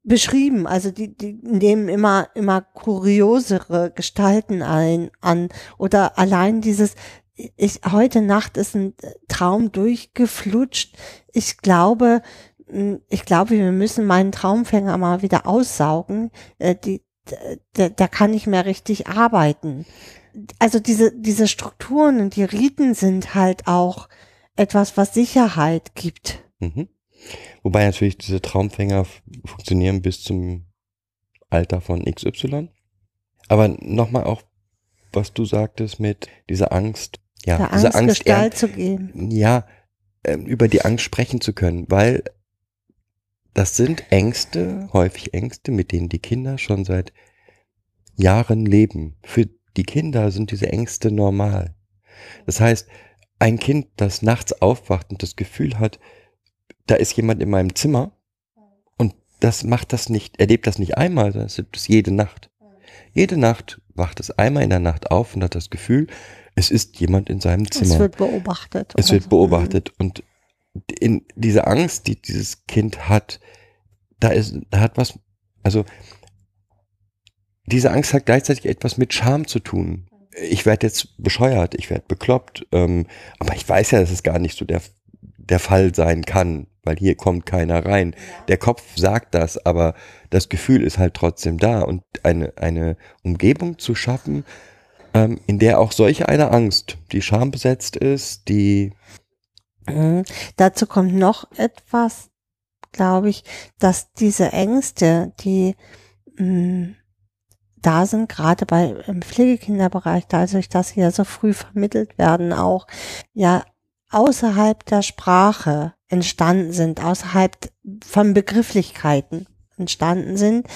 beschrieben. Also die, die nehmen immer, immer kuriosere Gestalten ein, an. Oder allein dieses, ich, heute Nacht ist ein Traum durchgeflutscht. Ich glaube, mh, ich glaube, wir müssen meinen Traumfänger mal wieder aussaugen. Äh, Die, da, da kann ich mehr richtig arbeiten. Also diese, diese Strukturen und die Riten sind halt auch etwas, was Sicherheit gibt. Mhm. Wobei natürlich diese Traumfänger funktionieren bis zum Alter von XY. Aber nochmal auch, was du sagtest mit dieser Angst. Ja, der diese Angst, Angst, Gestalt zu geben. ja, ähm, über die Angst sprechen zu können, weil das sind Ängste, häufig Ängste, mit denen die Kinder schon seit Jahren leben. Für die Kinder sind diese Ängste normal. Das heißt, ein Kind, das nachts aufwacht und das Gefühl hat, da ist jemand in meinem Zimmer und das macht das nicht, erlebt das nicht einmal, sondern es erlebt es jede Nacht. Jede Nacht wacht es einmal in der Nacht auf und hat das Gefühl, es ist jemand in seinem Zimmer. Es wird beobachtet. Es wird so. beobachtet und in diese Angst, die dieses Kind hat, da ist, da hat was, also diese Angst hat gleichzeitig etwas mit Scham zu tun. Ich werde jetzt bescheuert, ich werde bekloppt, ähm, aber ich weiß ja, dass es gar nicht so der, der Fall sein kann, weil hier kommt keiner rein. Der Kopf sagt das, aber das Gefühl ist halt trotzdem da und eine, eine Umgebung zu schaffen, ähm, in der auch solche eine Angst, die schambesetzt ist, die Mhm. Dazu kommt noch etwas, glaube ich, dass diese Ängste, die mh, da sind, gerade bei im Pflegekinderbereich, dadurch, dass sie ja so früh vermittelt werden, auch ja außerhalb der Sprache entstanden sind, außerhalb von Begrifflichkeiten entstanden sind,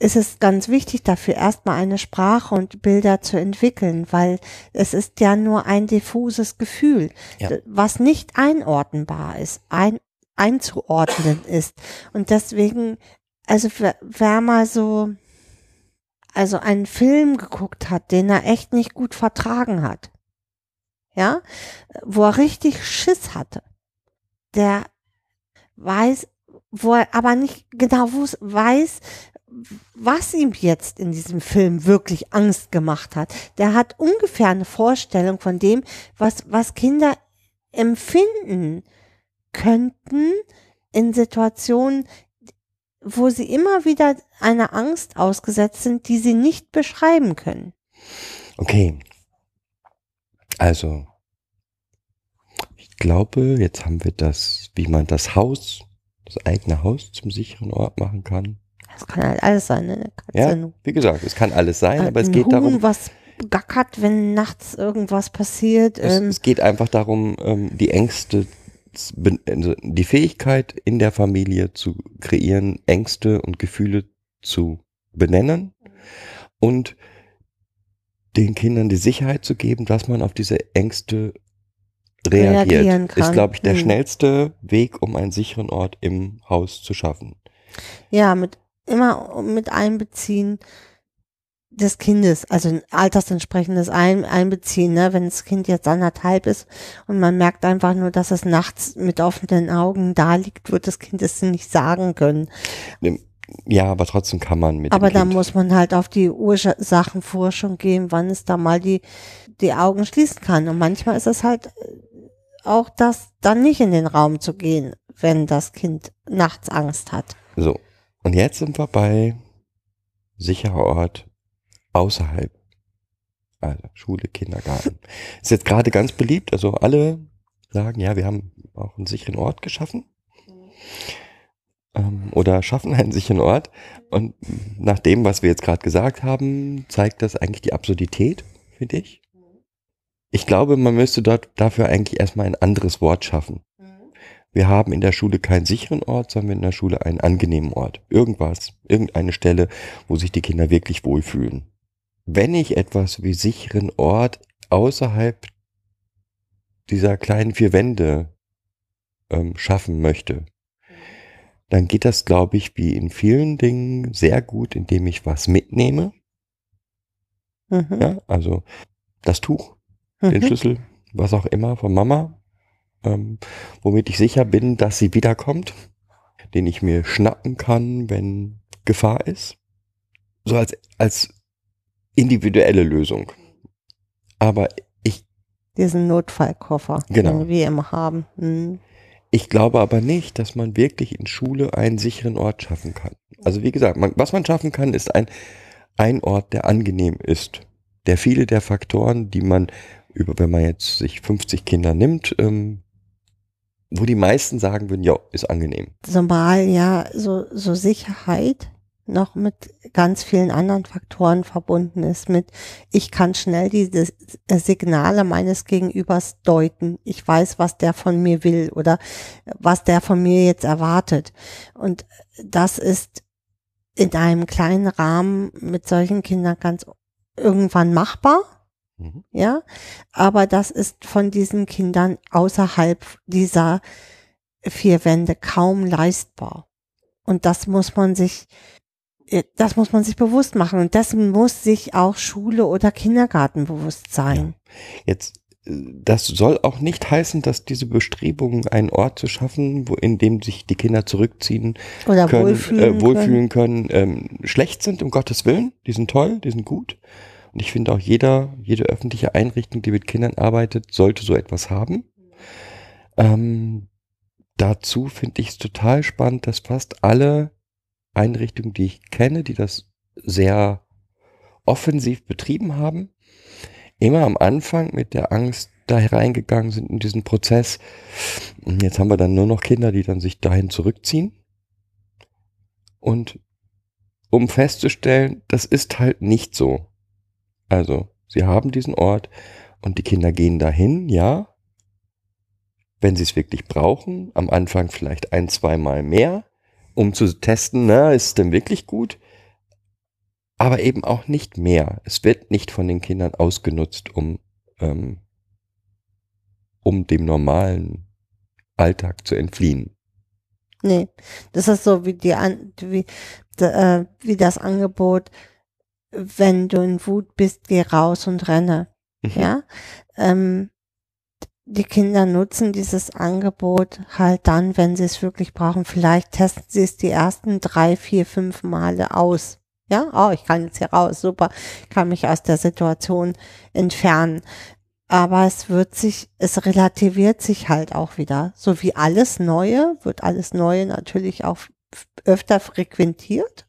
ist es ganz wichtig, dafür erstmal eine Sprache und Bilder zu entwickeln, weil es ist ja nur ein diffuses Gefühl, Ja. was nicht einordnbar ist, ein, einzuordnen ist. Und deswegen, also wer, wer mal so, also einen Film geguckt hat, den er echt nicht gut vertragen hat, ja, wo er richtig Schiss hatte, der weiß, wo er aber nicht genau weiß, was ihm jetzt in diesem Film wirklich Angst gemacht hat. Der hat ungefähr eine Vorstellung von dem, was, was Kinder empfinden könnten in Situationen, wo sie immer wieder einer Angst ausgesetzt sind, die sie nicht beschreiben können. Okay. Also, ich glaube, jetzt haben wir das, wie man das Haus, das eigene Haus zum sicheren Ort machen kann. Das kann halt alles sein, ne? Ja, wie gesagt, es kann alles sein, aber es geht Huhn, darum, was gackert, wenn nachts irgendwas passiert. es, ähm, es geht einfach darum, ähm, die Ängste, also die Fähigkeit in der Familie zu kreieren, Ängste und Gefühle zu benennen und den Kindern die Sicherheit zu geben, dass man auf diese Ängste reagiert. Reagieren Ist, kann. glaube ich, der Hm. schnellste Weg, um einen sicheren Ort im Haus zu schaffen. Ja, mit immer mit Einbeziehen des Kindes, also ein altersentsprechendes Ein Einbeziehen, ne? wenn das Kind jetzt anderthalb ist und man merkt einfach nur, dass es nachts mit offenen Augen da liegt, wird das Kind es nicht sagen können. Ja, aber trotzdem kann man mit Aber da muss man halt auf die Ursachenforschung gehen, wann es da mal die, die Augen schließen kann. Und manchmal ist es halt äh, auch das, dann nicht in den Raum zu gehen, wenn das Kind nachts Angst hat. So, und jetzt sind wir bei sicherer Ort außerhalb. Also Schule, Kindergarten. Ist jetzt gerade ganz beliebt. Also alle sagen, ja, wir haben auch einen sicheren Ort geschaffen. Ähm, oder schaffen einen sicheren Ort. Und nach dem, was wir jetzt gerade gesagt haben, zeigt das eigentlich die Absurdität, finde ich. Ich glaube, man müsste dort dafür eigentlich erstmal ein anderes Wort schaffen. Wir haben in der Schule keinen sicheren Ort, sondern in der Schule einen angenehmen Ort. Irgendwas, irgendeine Stelle, wo sich die Kinder wirklich wohlfühlen. Wenn ich etwas wie sicheren Ort außerhalb dieser kleinen vier Wände ähm, schaffen möchte, dann geht das, glaube ich, wie in vielen Dingen sehr gut, indem ich was mitnehme. Mhm. Ja, also das Tuch, den Mhm. Schlüssel, was auch immer von Mama, ähm, womit ich sicher bin, dass sie wiederkommt, den ich mir schnappen kann, wenn Gefahr ist. So als, als individuelle Lösung. Aber ich, Diesen Notfallkoffer, Genau. den wir immer haben. Mhm. ich glaube aber nicht, dass man wirklich in Schule einen sicheren Ort schaffen kann. Also wie gesagt, man, was man schaffen kann, ist ein, ein Ort, der angenehm ist. Der viele der Faktoren, die man über, wenn man jetzt sich 50 Kinder nimmt, ähm, wo die meisten sagen würden, ja, ist angenehm. Zumal ja so, so Sicherheit noch mit ganz vielen anderen Faktoren verbunden ist. Mit, ich kann schnell diese Signale meines Gegenübers deuten. Ich weiß, was der von mir will oder was der von mir jetzt erwartet. Und das ist in einem kleinen Rahmen mit solchen Kindern ganz irgendwann machbar. Mhm. Ja, aber das ist von diesen Kindern außerhalb dieser vier Wände kaum leistbar. Und das muss man sich, äh, das muss man sich bewusst machen. Und dessen muss sich auch Schule oder Kindergarten bewusst sein. Jetzt, äh, das soll auch nicht heißen, dass diese Bestrebungen, einen Ort zu schaffen, wo, in dem sich die Kinder zurückziehen Oder können, wohlfühlen. äh, wohlfühlen können, ähm, schlecht sind, um Gottes Willen. Die sind toll, die sind gut. Und ich finde auch jeder, jede öffentliche Einrichtung, die mit Kindern arbeitet, sollte so etwas haben. Ähm, dazu finde ich es total spannend, dass fast alle Einrichtungen, die ich kenne, die das sehr offensiv betrieben haben, immer am Anfang mit der Angst da hereingegangen sind in diesen Prozess. Jetzt haben wir dann nur noch Kinder, die dann sich dahin zurückziehen. Und um festzustellen, das ist halt nicht so. Also, sie haben diesen Ort und die Kinder gehen dahin, ja, wenn sie es wirklich brauchen, am Anfang vielleicht ein, zweimal mehr, um zu testen, na, ist es denn wirklich gut? Aber eben auch nicht mehr. Es wird nicht von den Kindern ausgenutzt, um, ähm, um dem normalen Alltag zu entfliehen. Nee, das ist so wie die wie, äh, wie das Angebot, wenn du in Wut bist, geh raus und renne. Mhm. Ja. Ähm, die Kinder nutzen dieses Angebot halt dann, wenn sie es wirklich brauchen. Vielleicht testen sie es die ersten drei, vier, fünf Male aus. Ja, oh, ich kann jetzt hier raus, super, ich kann mich aus der Situation entfernen. Aber es wird sich, es relativiert sich halt auch wieder. So wie alles Neue, wird alles Neue natürlich auch öfter frequentiert.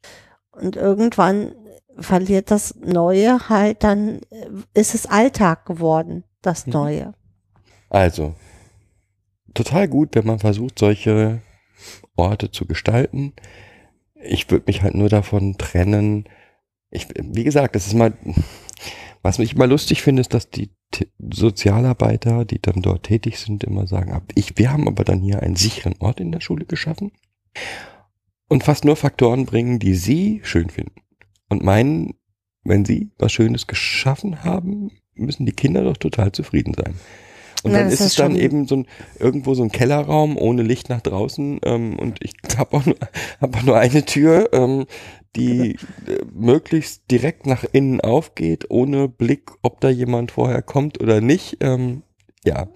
Und irgendwann verliert das Neue halt, dann äh, ist es Alltag geworden, das Mhm. Neue. Also, total gut, wenn man versucht, solche Orte zu gestalten. Ich würde mich halt nur davon trennen. Ich, wie gesagt, das ist mal, was ich immer lustig finde, ist, dass die T Sozialarbeiter, die dann dort tätig sind, immer sagen, ich, wir haben aber dann hier einen sicheren Ort in der Schule geschaffen und fast nur Faktoren bringen, die sie schön finden. Und meinen, wenn sie was Schönes geschaffen haben, müssen die Kinder doch total zufrieden sein. Und Na, dann ist es dann eben so ein, irgendwo so ein Kellerraum ohne Licht nach draußen ähm, und ich habe auch, nur- hab auch nur eine Tür, ähm, die äh, möglichst direkt nach innen aufgeht, ohne Blick, ob da jemand vorher kommt oder nicht. Ähm, ja,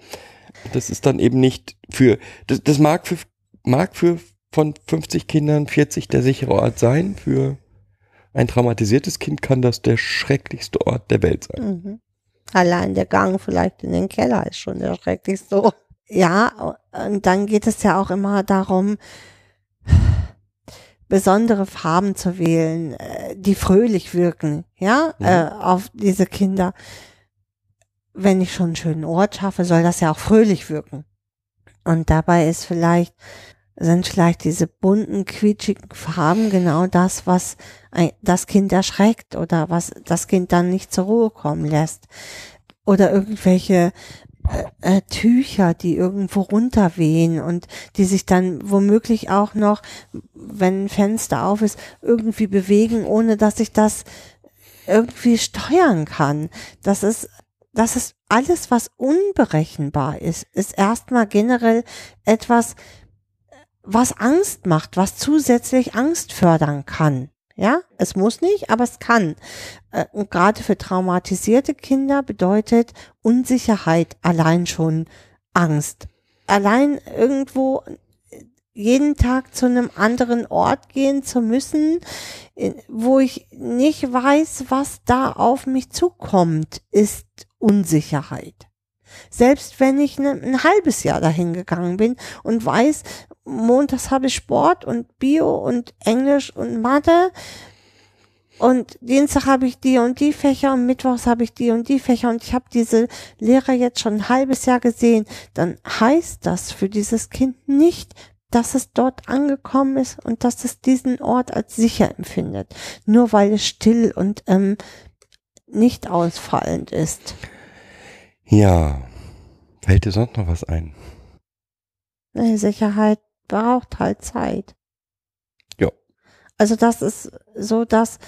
das ist dann eben nicht für, das, das mag für, mag für von 50 Kindern 40 der sichere Ort sein. Für ein traumatisiertes Kind kann das der schrecklichste Ort der Welt sein. Mhm. Allein der Gang vielleicht in den Keller ist schon der schrecklichste. Ja, und dann geht es ja auch immer darum, besondere Farben zu wählen, äh, die fröhlich wirken, ja, Mhm. äh, auf diese Kinder. Wenn ich schon einen schönen Ort schaffe, soll das ja auch fröhlich wirken. Und dabei ist vielleicht, sind vielleicht diese bunten, quietschigen Farben genau das, was ein, das Kind erschreckt oder was das Kind dann nicht zur Ruhe kommen lässt. Oder irgendwelche äh, äh, Tücher, die irgendwo runterwehen und die sich dann womöglich auch noch, wenn ein Fenster auf ist, irgendwie bewegen, ohne dass ich das irgendwie steuern kann. Das ist, das ist alles, was unberechenbar ist, ist erstmal generell etwas, was Angst macht, was zusätzlich Angst fördern kann. Ja, es muss nicht, aber es kann. Äh, Und gerade für traumatisierte Kinder bedeutet Unsicherheit allein schon Angst. Allein irgendwo jeden Tag zu einem anderen Ort gehen zu müssen, in- wo ich nicht weiß, was da auf mich zukommt, ist Unsicherheit. Selbst wenn ich ne, ein halbes Jahr dahin gegangen bin und weiß, montags habe ich Sport und Bio und Englisch und Mathe. Und Dienstag habe ich die und die Fächer und Mittwochs habe ich die und die Fächer. Und ich habe diese Lehrer jetzt schon ein halbes Jahr gesehen, dann heißt das für dieses Kind nicht, dass es dort angekommen ist und dass es diesen Ort als sicher empfindet, nur weil es still und ähm, nicht ausfallend ist. Ja, fällt dir sonst noch was ein? Nee, Sicherheit braucht halt Zeit. Ja. Also das ist so das,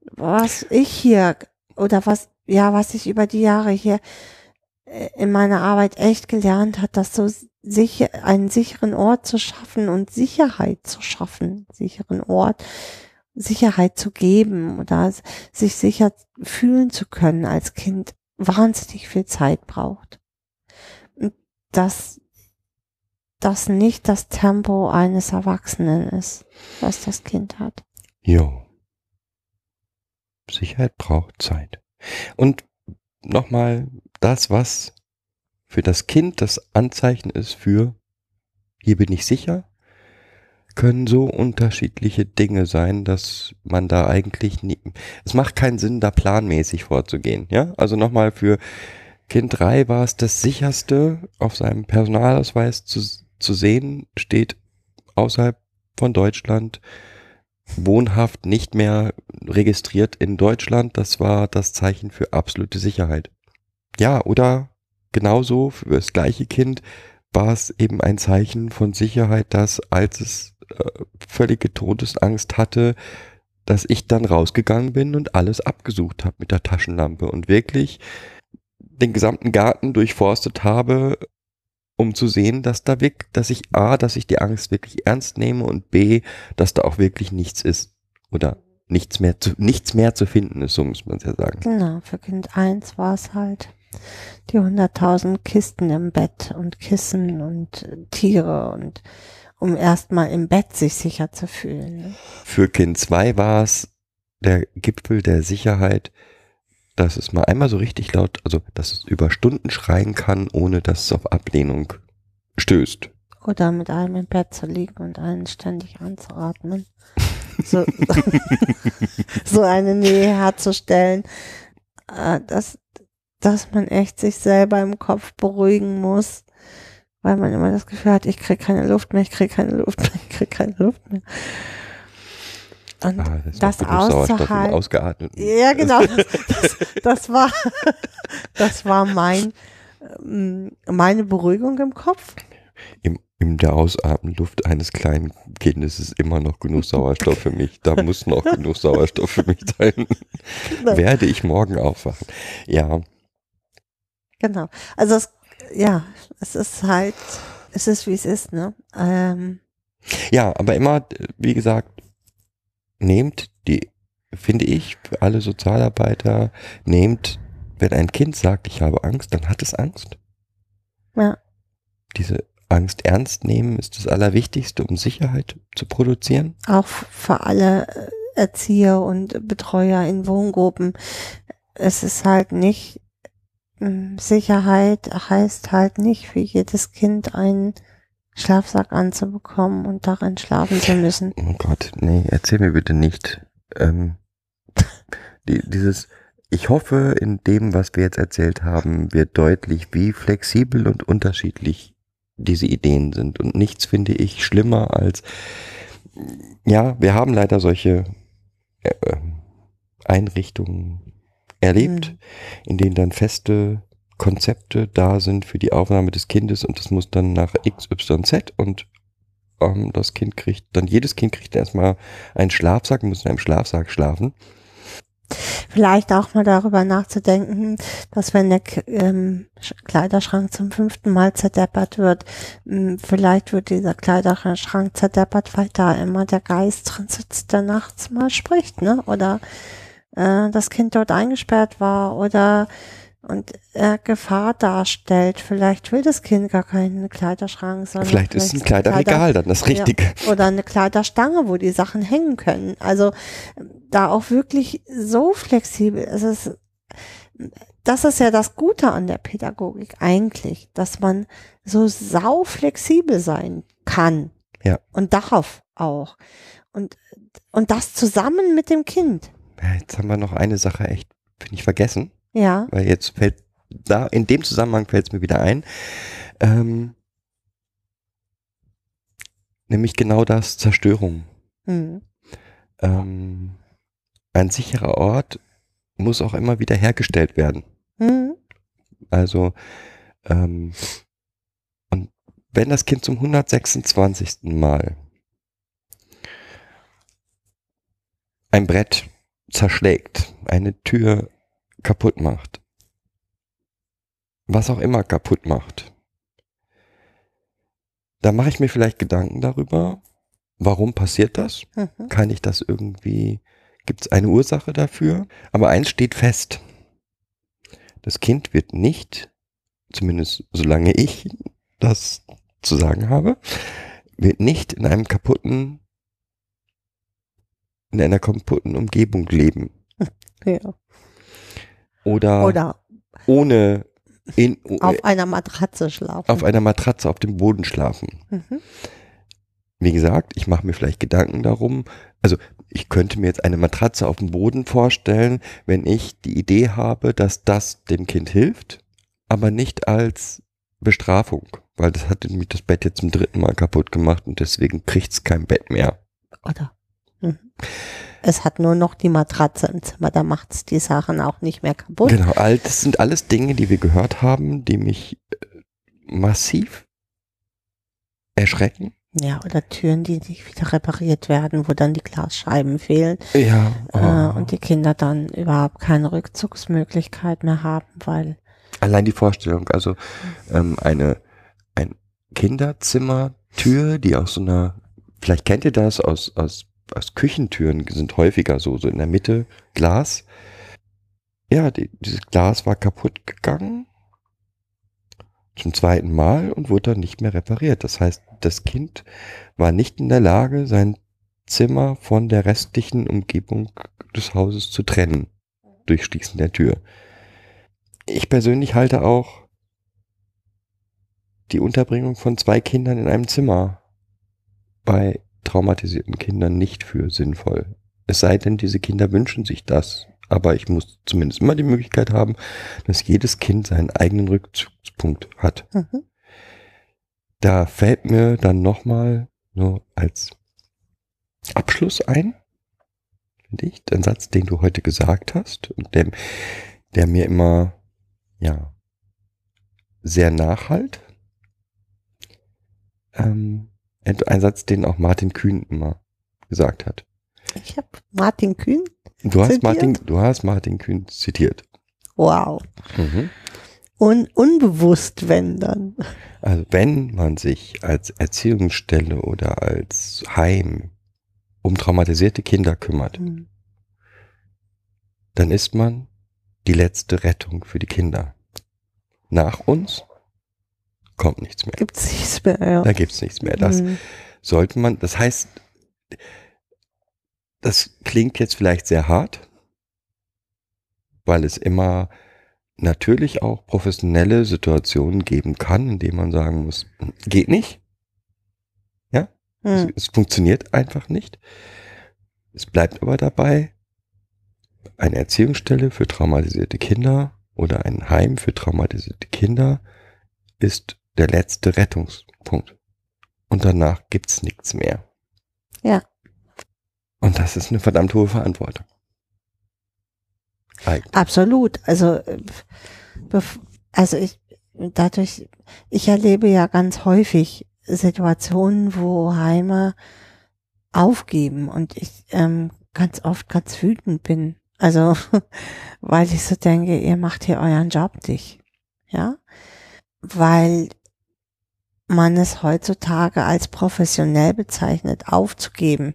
was ich hier oder was, ja, was ich über die Jahre hier äh, in meiner Arbeit echt gelernt hat, dass so sicher, einen sicheren Ort zu schaffen und Sicherheit zu schaffen, sicheren Ort, Sicherheit zu geben oder sich sicher fühlen zu können als Kind wahnsinnig viel Zeit braucht. Und dass das nicht das Tempo eines Erwachsenen ist, was das Kind hat. Jo. Sicherheit braucht Zeit. Und nochmal das, was für das Kind das Anzeichen ist für hier bin ich sicher, können so unterschiedliche Dinge sein, dass man da eigentlich nie, es macht keinen Sinn, da planmäßig vorzugehen, ja? Also nochmal für Kind 3 war es das sicherste, auf seinem Personalausweis zu, zu sehen, steht außerhalb von Deutschland, wohnhaft nicht mehr registriert in Deutschland. Das war das Zeichen für absolute Sicherheit. Ja, oder genauso für das gleiche Kind war es eben ein Zeichen von Sicherheit, dass als es äh, völlige Todesangst hatte, dass ich dann rausgegangen bin und alles abgesucht habe mit der Taschenlampe und wirklich den gesamten Garten durchforstet habe, um zu sehen, dass da wirklich, dass ich A, dass ich die Angst wirklich ernst nehme und B, dass da auch wirklich nichts ist oder nichts mehr zu, nichts mehr zu finden ist, so muss man es ja sagen. Genau, für Kind 1 war es halt die hunderttausend Kisten im Bett und Kissen und Tiere und um erstmal im Bett sich sicher zu fühlen. Ne? Für Kind 2 war es der Gipfel der Sicherheit, dass es mal einmal so richtig laut, also dass es über Stunden schreien kann, ohne dass es auf Ablehnung stößt. Oder mit einem im Bett zu liegen und einen ständig anzuatmen. So, so eine Nähe herzustellen, äh, dass, dass man echt sich selber im Kopf beruhigen muss, weil man immer das Gefühl hat, ich kriege keine Luft mehr, ich kriege keine Luft mehr, ich kriege keine Luft mehr. Und Ah, das das auszuhalten. Ausgeatmeten. Ja, genau. Das, das, das war, das war mein, ähm, meine Beruhigung im Kopf. Im, in der Ausatmenluft eines kleinen Kindes ist immer noch genug Sauerstoff für mich. Da muss noch genug Sauerstoff für mich sein. Genau. Werde ich morgen aufwachen. Ja, Genau. Also es, ja, es ist halt, es ist wie es ist, ne? Ähm, ja, aber immer, wie gesagt, nehmt die, finde ich, für alle Sozialarbeiter, nehmt, wenn ein Kind sagt, ich habe Angst, dann hat es Angst. ja, Diese Angst ernst nehmen ist das Allerwichtigste, um Sicherheit zu produzieren. auch für alle Erzieher und Betreuer in Wohngruppen. Es ist halt nicht, ähm, Sicherheit heißt halt nicht für jedes Kind einen Schlafsack anzubekommen und darin schlafen zu müssen. Oh Gott, nee, erzähl mir bitte nicht. Ähm, die, dieses, ich hoffe, in dem, was wir jetzt erzählt haben, wird deutlich, wie flexibel und unterschiedlich diese Ideen sind. Und nichts finde ich schlimmer als, ja, wir haben leider solche äh, Einrichtungen erlebt, Mhm. in denen dann feste Konzepte da sind für die Aufnahme des Kindes und das muss dann nach XYZ und ähm, das Kind kriegt, dann jedes Kind kriegt erstmal einen Schlafsack, muss in einem Schlafsack schlafen. Vielleicht auch mal darüber nachzudenken, dass wenn der ähm, Sch- Kleiderschrank zum fünften Mal zerdeppert wird, vielleicht wird dieser Kleiderschrank zerdeppert, weil da immer der Geist drin sitzt, der nachts mal spricht, ne? Oder äh, das Kind dort eingesperrt war oder und er Gefahr darstellt. Vielleicht will das Kind gar keinen Kleiderschrank, sondern Vielleicht ist ein Kleiderregal dann das Richtige. ja, oder eine Kleiderstange, wo die Sachen hängen können. Also da auch wirklich so flexibel. Es ist, das ist ja das Gute an der Pädagogik eigentlich, dass man so sau flexibel sein kann. Ja. Und darf auch. Und, und das zusammen mit dem Kind. Ja, jetzt haben wir noch eine Sache echt, finde ich, vergessen, Ja. weil jetzt fällt da, in dem Zusammenhang fällt es mir wieder ein. Ähm, nämlich genau das, Zerstörung. Hm. Ähm, ein sicherer Ort muss auch immer wieder hergestellt werden. Hm. Also, ähm, und wenn das Kind zum 126. Mal ein Brett zerschlägt, eine Tür kaputt macht, was auch immer kaputt macht, Da mache ich mir vielleicht Gedanken darüber, warum passiert das? Mhm. Kann ich das irgendwie, gibt es eine Ursache dafür? Aber eins steht fest. Das Kind wird nicht, zumindest solange ich das zu sagen habe, wird nicht in einem kaputten, in einer kaputten Umgebung leben. Ja. Oder, Oder ohne in, auf einer Matratze schlafen. auf einer Matratze auf dem Boden schlafen. mhm. Wie gesagt, ich mache mir vielleicht Gedanken darum. Also ich könnte mir jetzt eine Matratze auf dem Boden vorstellen, wenn ich die Idee habe, dass das dem Kind hilft, aber nicht als Bestrafung, weil das hat nämlich das Bett jetzt zum dritten Mal kaputt gemacht und deswegen kriegt's kein Bett mehr. Oder? Mhm. Es hat nur noch die Matratze im Zimmer, da macht's die Sachen auch nicht mehr kaputt. Genau, all das sind alles Dinge, die wir gehört haben, die mich äh, massiv erschrecken. Ja, oder Türen, die nicht wieder repariert werden, wo dann die Glasscheiben fehlen Ja. äh, und die Kinder dann überhaupt keine Rückzugsmöglichkeit mehr haben, weil Allein die Vorstellung, also ähm, eine ein Kinderzimmertür, die aus so einer, vielleicht kennt ihr das aus aus aus Küchentüren sind häufiger so so in der Mitte Glas. Ja, die, dieses Glas war kaputt gegangen zum zweiten Mal und wurde dann nicht mehr repariert. Das heißt, das Kind war nicht in der Lage, sein Zimmer von der restlichen Umgebung des Hauses zu trennen durch Schließen der Tür. Ich persönlich halte auch die Unterbringung von zwei Kindern in einem Zimmer bei traumatisierten Kindern nicht für sinnvoll. Es sei denn, diese Kinder wünschen sich das. Aber ich muss zumindest immer die Möglichkeit haben, dass jedes Kind seinen eigenen Rückzugspunkt hat. mhm. Da fällt mir dann nochmal nur als Abschluss ein, finde ich, den Satz, den du heute gesagt hast und der, der mir immer, ja, sehr nachhalt. Ähm, ein Satz, den auch Martin Kühn immer gesagt hat. ich habe Martin Kühn. Du hast Zitiert? Martin, du hast Martin Kühn zitiert. Wow. Mhm. Un unbewusst, wenn dann. Also wenn man sich als Erziehungsstelle oder als Heim um traumatisierte Kinder kümmert, Mhm. dann ist man die letzte Rettung für die Kinder. Nach uns kommt nichts mehr. Gibt's nichts mehr. Ja. Da gibt's nichts mehr. Das Mhm. sollte man, das heißt, das klingt jetzt vielleicht sehr hart, weil es immer natürlich auch professionelle Situationen geben kann, in denen man sagen muss, geht nicht. Es, Mhm. es funktioniert einfach nicht. Es bleibt aber dabei, eine Erziehungsstelle für traumatisierte Kinder oder ein Heim für traumatisierte Kinder ist der letzte Rettungspunkt. Und danach gibt's nichts mehr. Ja. Und das ist eine verdammt hohe Verantwortung. Eigentlich. Absolut. Also, äh, also ich, dadurch, ich erlebe ja ganz häufig Situationen, wo Heime aufgeben und ich ähm, ganz oft ganz wütend bin. Also, weil ich so denke, ihr macht hier euren Job nicht. Ja? Weil man es heutzutage als professionell bezeichnet, aufzugeben.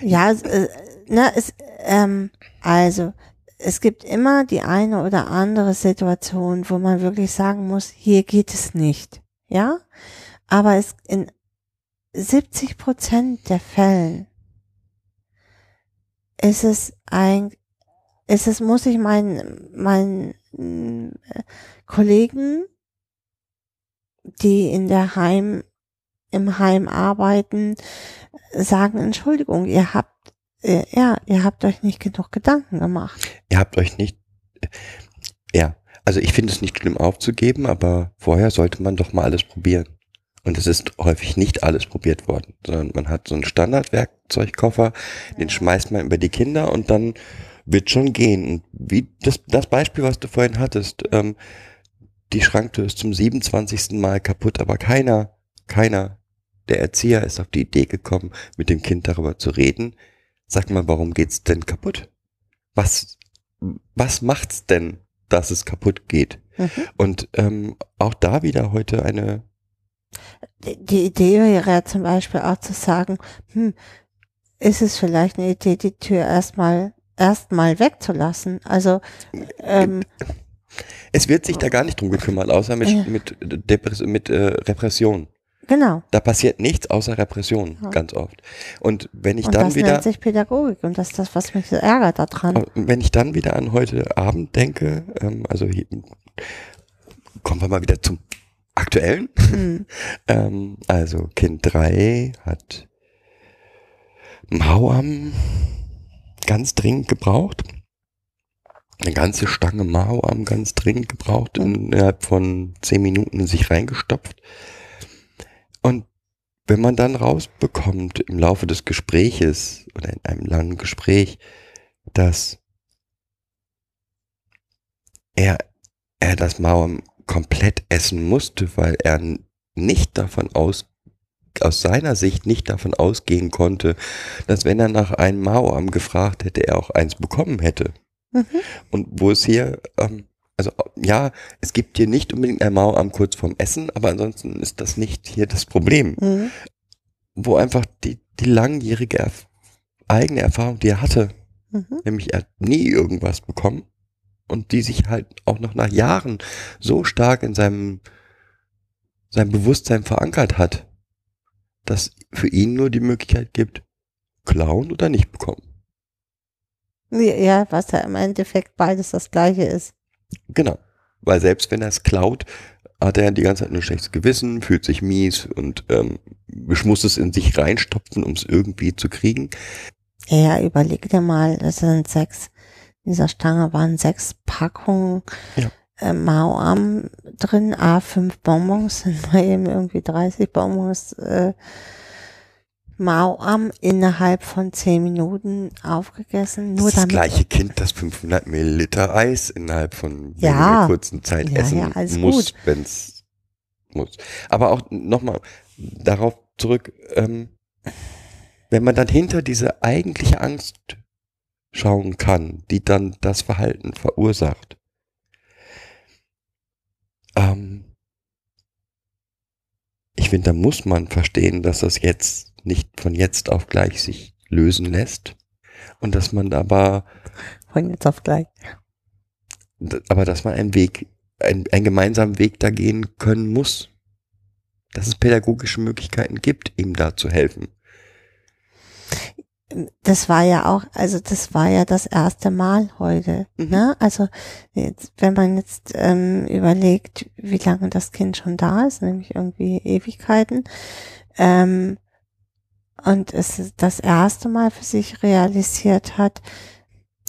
Ja, äh, ne, es, ähm, also, es gibt immer die eine oder andere Situation, wo man wirklich sagen muss, hier geht es nicht. Ja? Aber es in 70 Prozent der Fällen ist es ein, ist es, muss ich meinen, meinen äh, Kollegen, die in der Heim, im Heim arbeiten, sagen, Entschuldigung, ihr habt, äh, ja, ihr habt euch nicht genug Gedanken gemacht. Ihr habt euch nicht, ja, also ich finde es nicht schlimm aufzugeben, aber vorher sollte man doch mal alles probieren. Und es ist häufig nicht alles probiert worden, sondern man hat so einen Standardwerkzeugkoffer, den schmeißt man über die Kinder und dann wird schon gehen. Und wie das, das Beispiel, was du vorhin hattest, ähm, die Schranktür ist zum 27. Mal kaputt, aber keiner, keiner der Erzieher ist auf die Idee gekommen, mit dem Kind darüber zu reden. Sag mal, warum geht's denn kaputt? Was, was macht's denn, dass es kaputt geht? Mhm. Und ähm, auch da wieder heute eine Die Idee wäre ja zum Beispiel auch zu sagen, hm, ist es vielleicht eine Idee, die Tür erstmal erstmal wegzulassen? Also ähm, Es wird sich da gar nicht drum gekümmert, außer mit, Ja. mit, Depress mit äh, Repression. genau. Da passiert nichts außer Repression, Ja. ganz oft. Und wenn ich Und dann das wieder, nennt sich Pädagogik und das ist das, was mich so ärgert daran. wenn ich dann wieder an heute Abend denke, ähm, also hier, kommen wir mal wieder zum Aktuellen. Hm. Ähm, also Kind 3 hat Mauam ganz dringend gebraucht. Eine ganze Stange Mauam ganz dringend gebraucht, innerhalb von zehn Minuten in sich reingestopft. Und wenn man dann rausbekommt im Laufe des Gespräches oder in einem langen Gespräch, dass er, er das Mauam komplett essen musste, weil er nicht davon aus, aus seiner Sicht nicht davon ausgehen konnte, dass wenn er nach einem Mauam gefragt hätte, er auch eins bekommen hätte. Mhm. Und wo es hier, ähm, also ja, es gibt hier nicht unbedingt ein Mauam kurz vorm Essen, aber ansonsten ist das nicht hier das Problem. Mhm. Wo einfach die, die langjährige Erf eigene Erfahrung, die er hatte, Mhm. nämlich er hat nie irgendwas bekommen und die sich halt auch noch nach Jahren so stark in seinem, seinem Bewusstsein verankert hat, dass für ihn nur die Möglichkeit gibt, klauen oder nicht bekommen. Ja, was ja im Endeffekt beides das gleiche ist. Genau. Weil selbst wenn er es klaut, hat er die ganze Zeit nur schlechtes Gewissen, fühlt sich mies und ähm, muss es in sich reinstopfen, um es irgendwie zu kriegen. Ja, überleg dir mal, es sind sechs, in dieser Stange waren sechs Packungen Ja. äh, Mauam drin, A5 Bonbons, sind mal eben irgendwie 30 Bonbons äh, Mauam innerhalb von zehn Minuten aufgegessen. Nur das damit, gleiche Kind, das 500 Milliliter Eis innerhalb von Ja. weniger kurzen Zeit Ja, essen ja, muss, wenn es muss. Aber auch nochmal darauf zurück, ähm, wenn man dann hinter diese eigentliche Angst schauen kann, die dann das Verhalten verursacht, ähm, ich finde, da muss man verstehen, dass das jetzt nicht von jetzt auf gleich sich lösen lässt und dass man aber von jetzt auf gleich. Aber dass man einen Weg, ein, einen gemeinsamen Weg da gehen können muss. Dass es pädagogische Möglichkeiten gibt, ihm da zu helfen. das war ja auch, also das war ja das erste Mal heute. Mhm. Ne? Also jetzt, wenn man jetzt ähm, überlegt, wie lange das Kind schon da ist, nämlich irgendwie Ewigkeiten, ähm, und es ist das erste Mal für sich realisiert hat,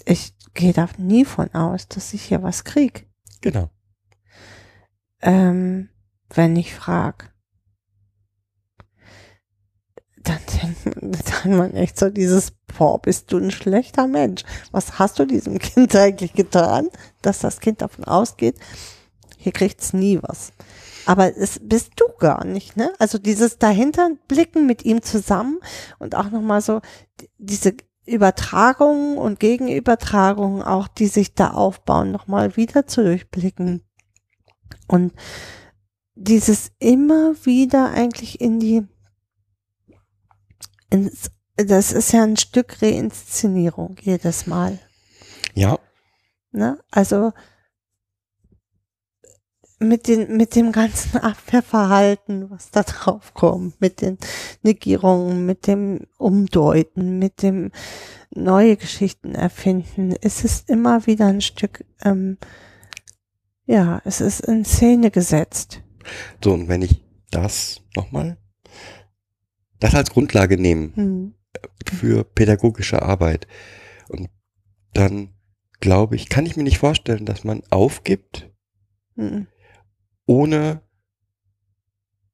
ich gehe da nie von aus, dass ich hier was krieg, Genau. ähm, wenn ich frag. Dann denkt dann man echt so dieses, boah, bist du ein schlechter Mensch. Was hast du diesem Kind eigentlich getan, dass das Kind davon ausgeht, hier kriegt's nie was. Aber es bist du gar nicht, ne? Also dieses dahinter blicken mit ihm zusammen und auch nochmal so diese Übertragungen und Gegenübertragungen auch, die sich da aufbauen, nochmal wieder zu durchblicken. Und dieses immer wieder eigentlich in die, ins, das ist ja ein Stück Reinszenierung jedes Mal. Ja, Ne? Also mit, den, mit dem ganzen Abwehrverhalten, was da drauf kommt, mit den Negierungen, mit dem Umdeuten, mit dem neue Geschichten erfinden, ist es immer wieder ein Stück, ähm, ja, es ist in Szene gesetzt. so und wenn ich das nochmal, das als Grundlage nehme Hm. für pädagogische Arbeit und dann glaube ich, kann ich mir nicht vorstellen, dass man aufgibt, Hm. Ohne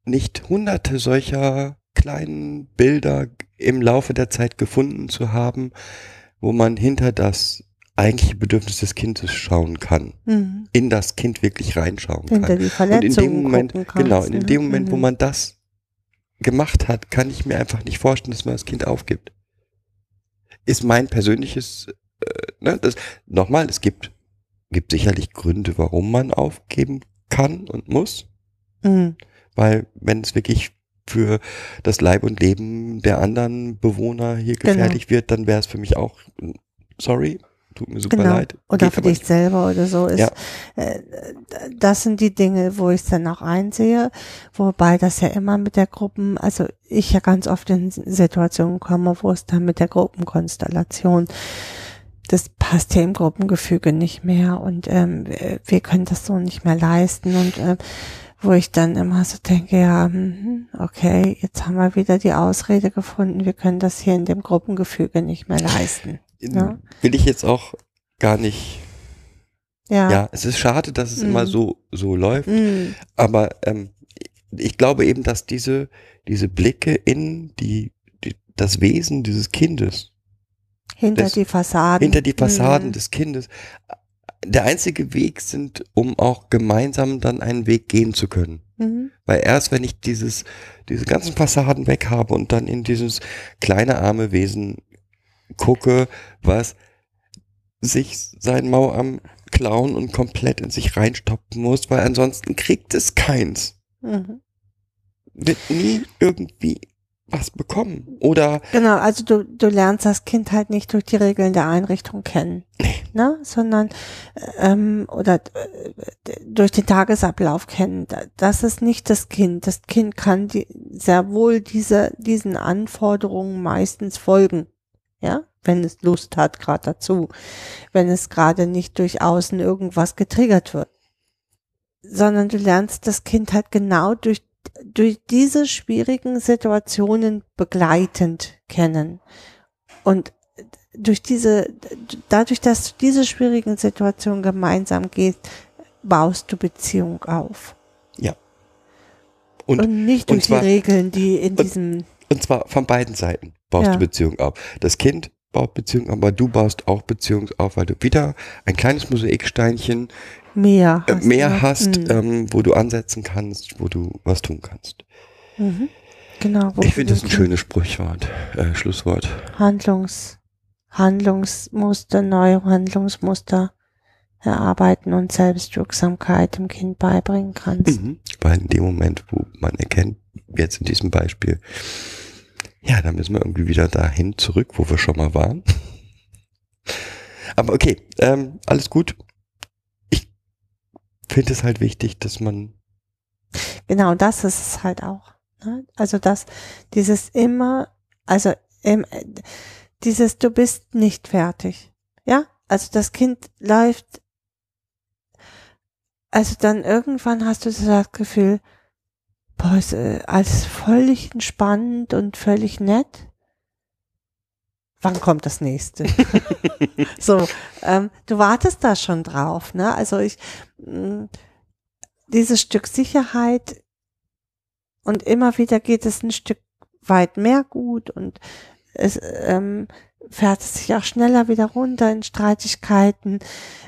nicht hunderte solcher kleinen Bilder im Laufe der Zeit gefunden zu haben, wo man hinter das eigentliche Bedürfnis des Kindes schauen kann, Hm. in das Kind wirklich reinschauen Hinter kann. die Und in dem Moment, kannst, genau, in ne? dem Moment, wo Mhm. man das gemacht hat, kann ich mir einfach nicht vorstellen, dass man das Kind aufgibt. Ist mein persönliches, äh, ne, das, nochmal, es gibt, gibt sicherlich Gründe, warum man aufgeben kann und muss. Hm. Weil wenn es wirklich für das Leib und Leben der anderen Bewohner hier Genau. gefährlich wird, dann wäre es für mich auch, sorry, tut mir super Genau. leid. Oder Geht für dich nicht. selber oder so ist. Ja. Äh, das sind die Dinge, wo ich es dann auch einsehe, wobei das ja immer mit der Gruppen, also ich ja ganz oft in Situationen komme, wo es dann mit der Gruppenkonstellation, das passt ja im Gruppengefüge nicht mehr und ähm, wir- können das so nicht mehr leisten und ähm, wo ich dann immer so denke, ja, mhm, okay, jetzt haben wir wieder die Ausrede gefunden, wir können das hier in dem Gruppengefüge nicht mehr leisten. Ja. Will ich jetzt auch gar nicht, Ja. ja, es ist schade, dass es Mhm. immer so, so läuft, Mm. aber ähm, ich glaube eben, dass diese, diese Blicke in die, die, das Wesen dieses Kindes, Hinter Das- die Fassaden. hinter die Fassaden Mhm. des Kindes, der einzige Weg sind, um auch gemeinsam dann einen Weg gehen zu können. Mhm. Weil erst wenn ich dieses, diese ganzen Fassaden weg habe und dann in dieses kleine arme Wesen gucke, was sich sein Mau am klauen und komplett in sich reinstopfen muss, weil ansonsten kriegt es keins. Mhm. Wird nie irgendwie was bekommen. Oder Genau, also du, du lernst das Kind halt nicht durch die Regeln der Einrichtung kennen, ne? sondern ähm, oder äh, durch den Tagesablauf kennen. Da- Das ist nicht das Kind. Das Kind kann die, sehr wohl diese, diesen Anforderungen meistens folgen, ja, wenn es Lust hat, gerade dazu, wenn es gerade nicht durch außen irgendwas getriggert wird, sondern du lernst das Kind halt genau durch durch diese schwierigen Situationen begleitend kennen. Und durch diese, dadurch, dass du diese schwierigen Situationen gemeinsam gehst, baust du Beziehung auf. Und- Und, nicht und durch zwar- die Regeln, die in und- diesem, Und zwar von beiden Seiten baust Ja. du Beziehung auf. Das Kind baut Beziehung, aber du baust auch Beziehung auf, weil du wieder ein kleines Mosaiksteinchen mehr äh, hast. mehr hast, Mhm. ähm, wo du ansetzen kannst, wo du was tun kannst. Mhm. Genau. ich finde das ein schönes Sprichwort, äh, Schlusswort. Handlungs, Handlungsmuster, neue Handlungsmuster erarbeiten und Selbstwirksamkeit dem Kind beibringen kannst. Mhm. Weil in dem Moment, wo man erkennt, jetzt in diesem Beispiel, ja, da müssen wir irgendwie wieder dahin zurück, wo wir schon mal waren. Aber okay, ähm, alles gut. Finde es halt wichtig, dass man Genau, das ist es halt auch. Ne? Also das, dieses immer, also im, äh, dieses, du bist nicht fertig. Ja, also das Kind läuft, also dann irgendwann hast du das Gefühl, boah, ist äh, alles völlig entspannt und völlig nett. Wann kommt das nächste? so, ähm, du wartest da schon drauf, ne? Also ich, mh, dieses Stück Sicherheit und immer wieder geht es ein Stück weit mehr gut und es ähm, fährt es sich auch schneller wieder runter in Streitigkeiten.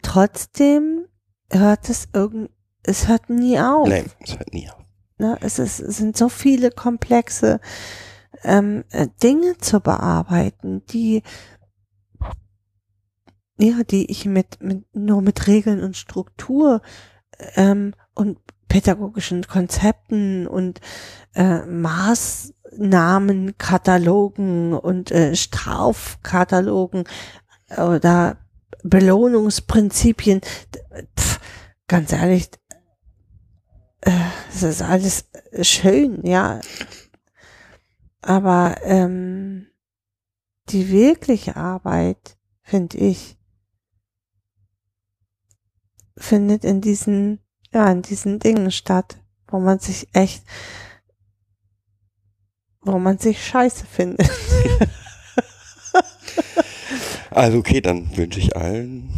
Trotzdem hört es irgend, es hört nie auf. Nee, das hört nie auf. Ne? Es, ist, es sind so viele komplexe ähm, äh, Dinge zu bearbeiten, die ja, die ich mit, mit nur mit Regeln und Struktur ähm, und pädagogischen Konzepten und äh, Maßnahmen, Katalogen und äh, Strafkatalogen oder Belohnungsprinzipien, pf, ganz ehrlich, äh, es ist alles schön, ja. Aber ähm, die wirkliche Arbeit, finde ich, findet in diesen, ja, in diesen Dingen statt, wo man sich echt, wo man sich scheiße findet. Also okay, dann wünsche ich allen,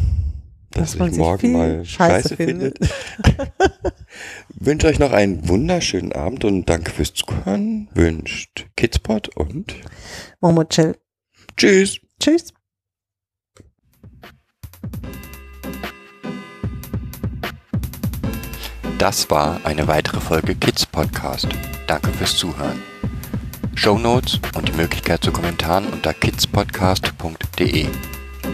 dass, Dass man sich morgen mal Scheiße scheiße, findet. wünsche euch noch einen wunderschönen Abend und danke fürs Zuhören. Wünscht Kidspot und Momo chill. tschüss. Tschüss. Das war eine weitere Folge Kids Podcast. Danke fürs Zuhören. Show Notes und die Möglichkeit zu Kommentaren unter kidspodcast.de.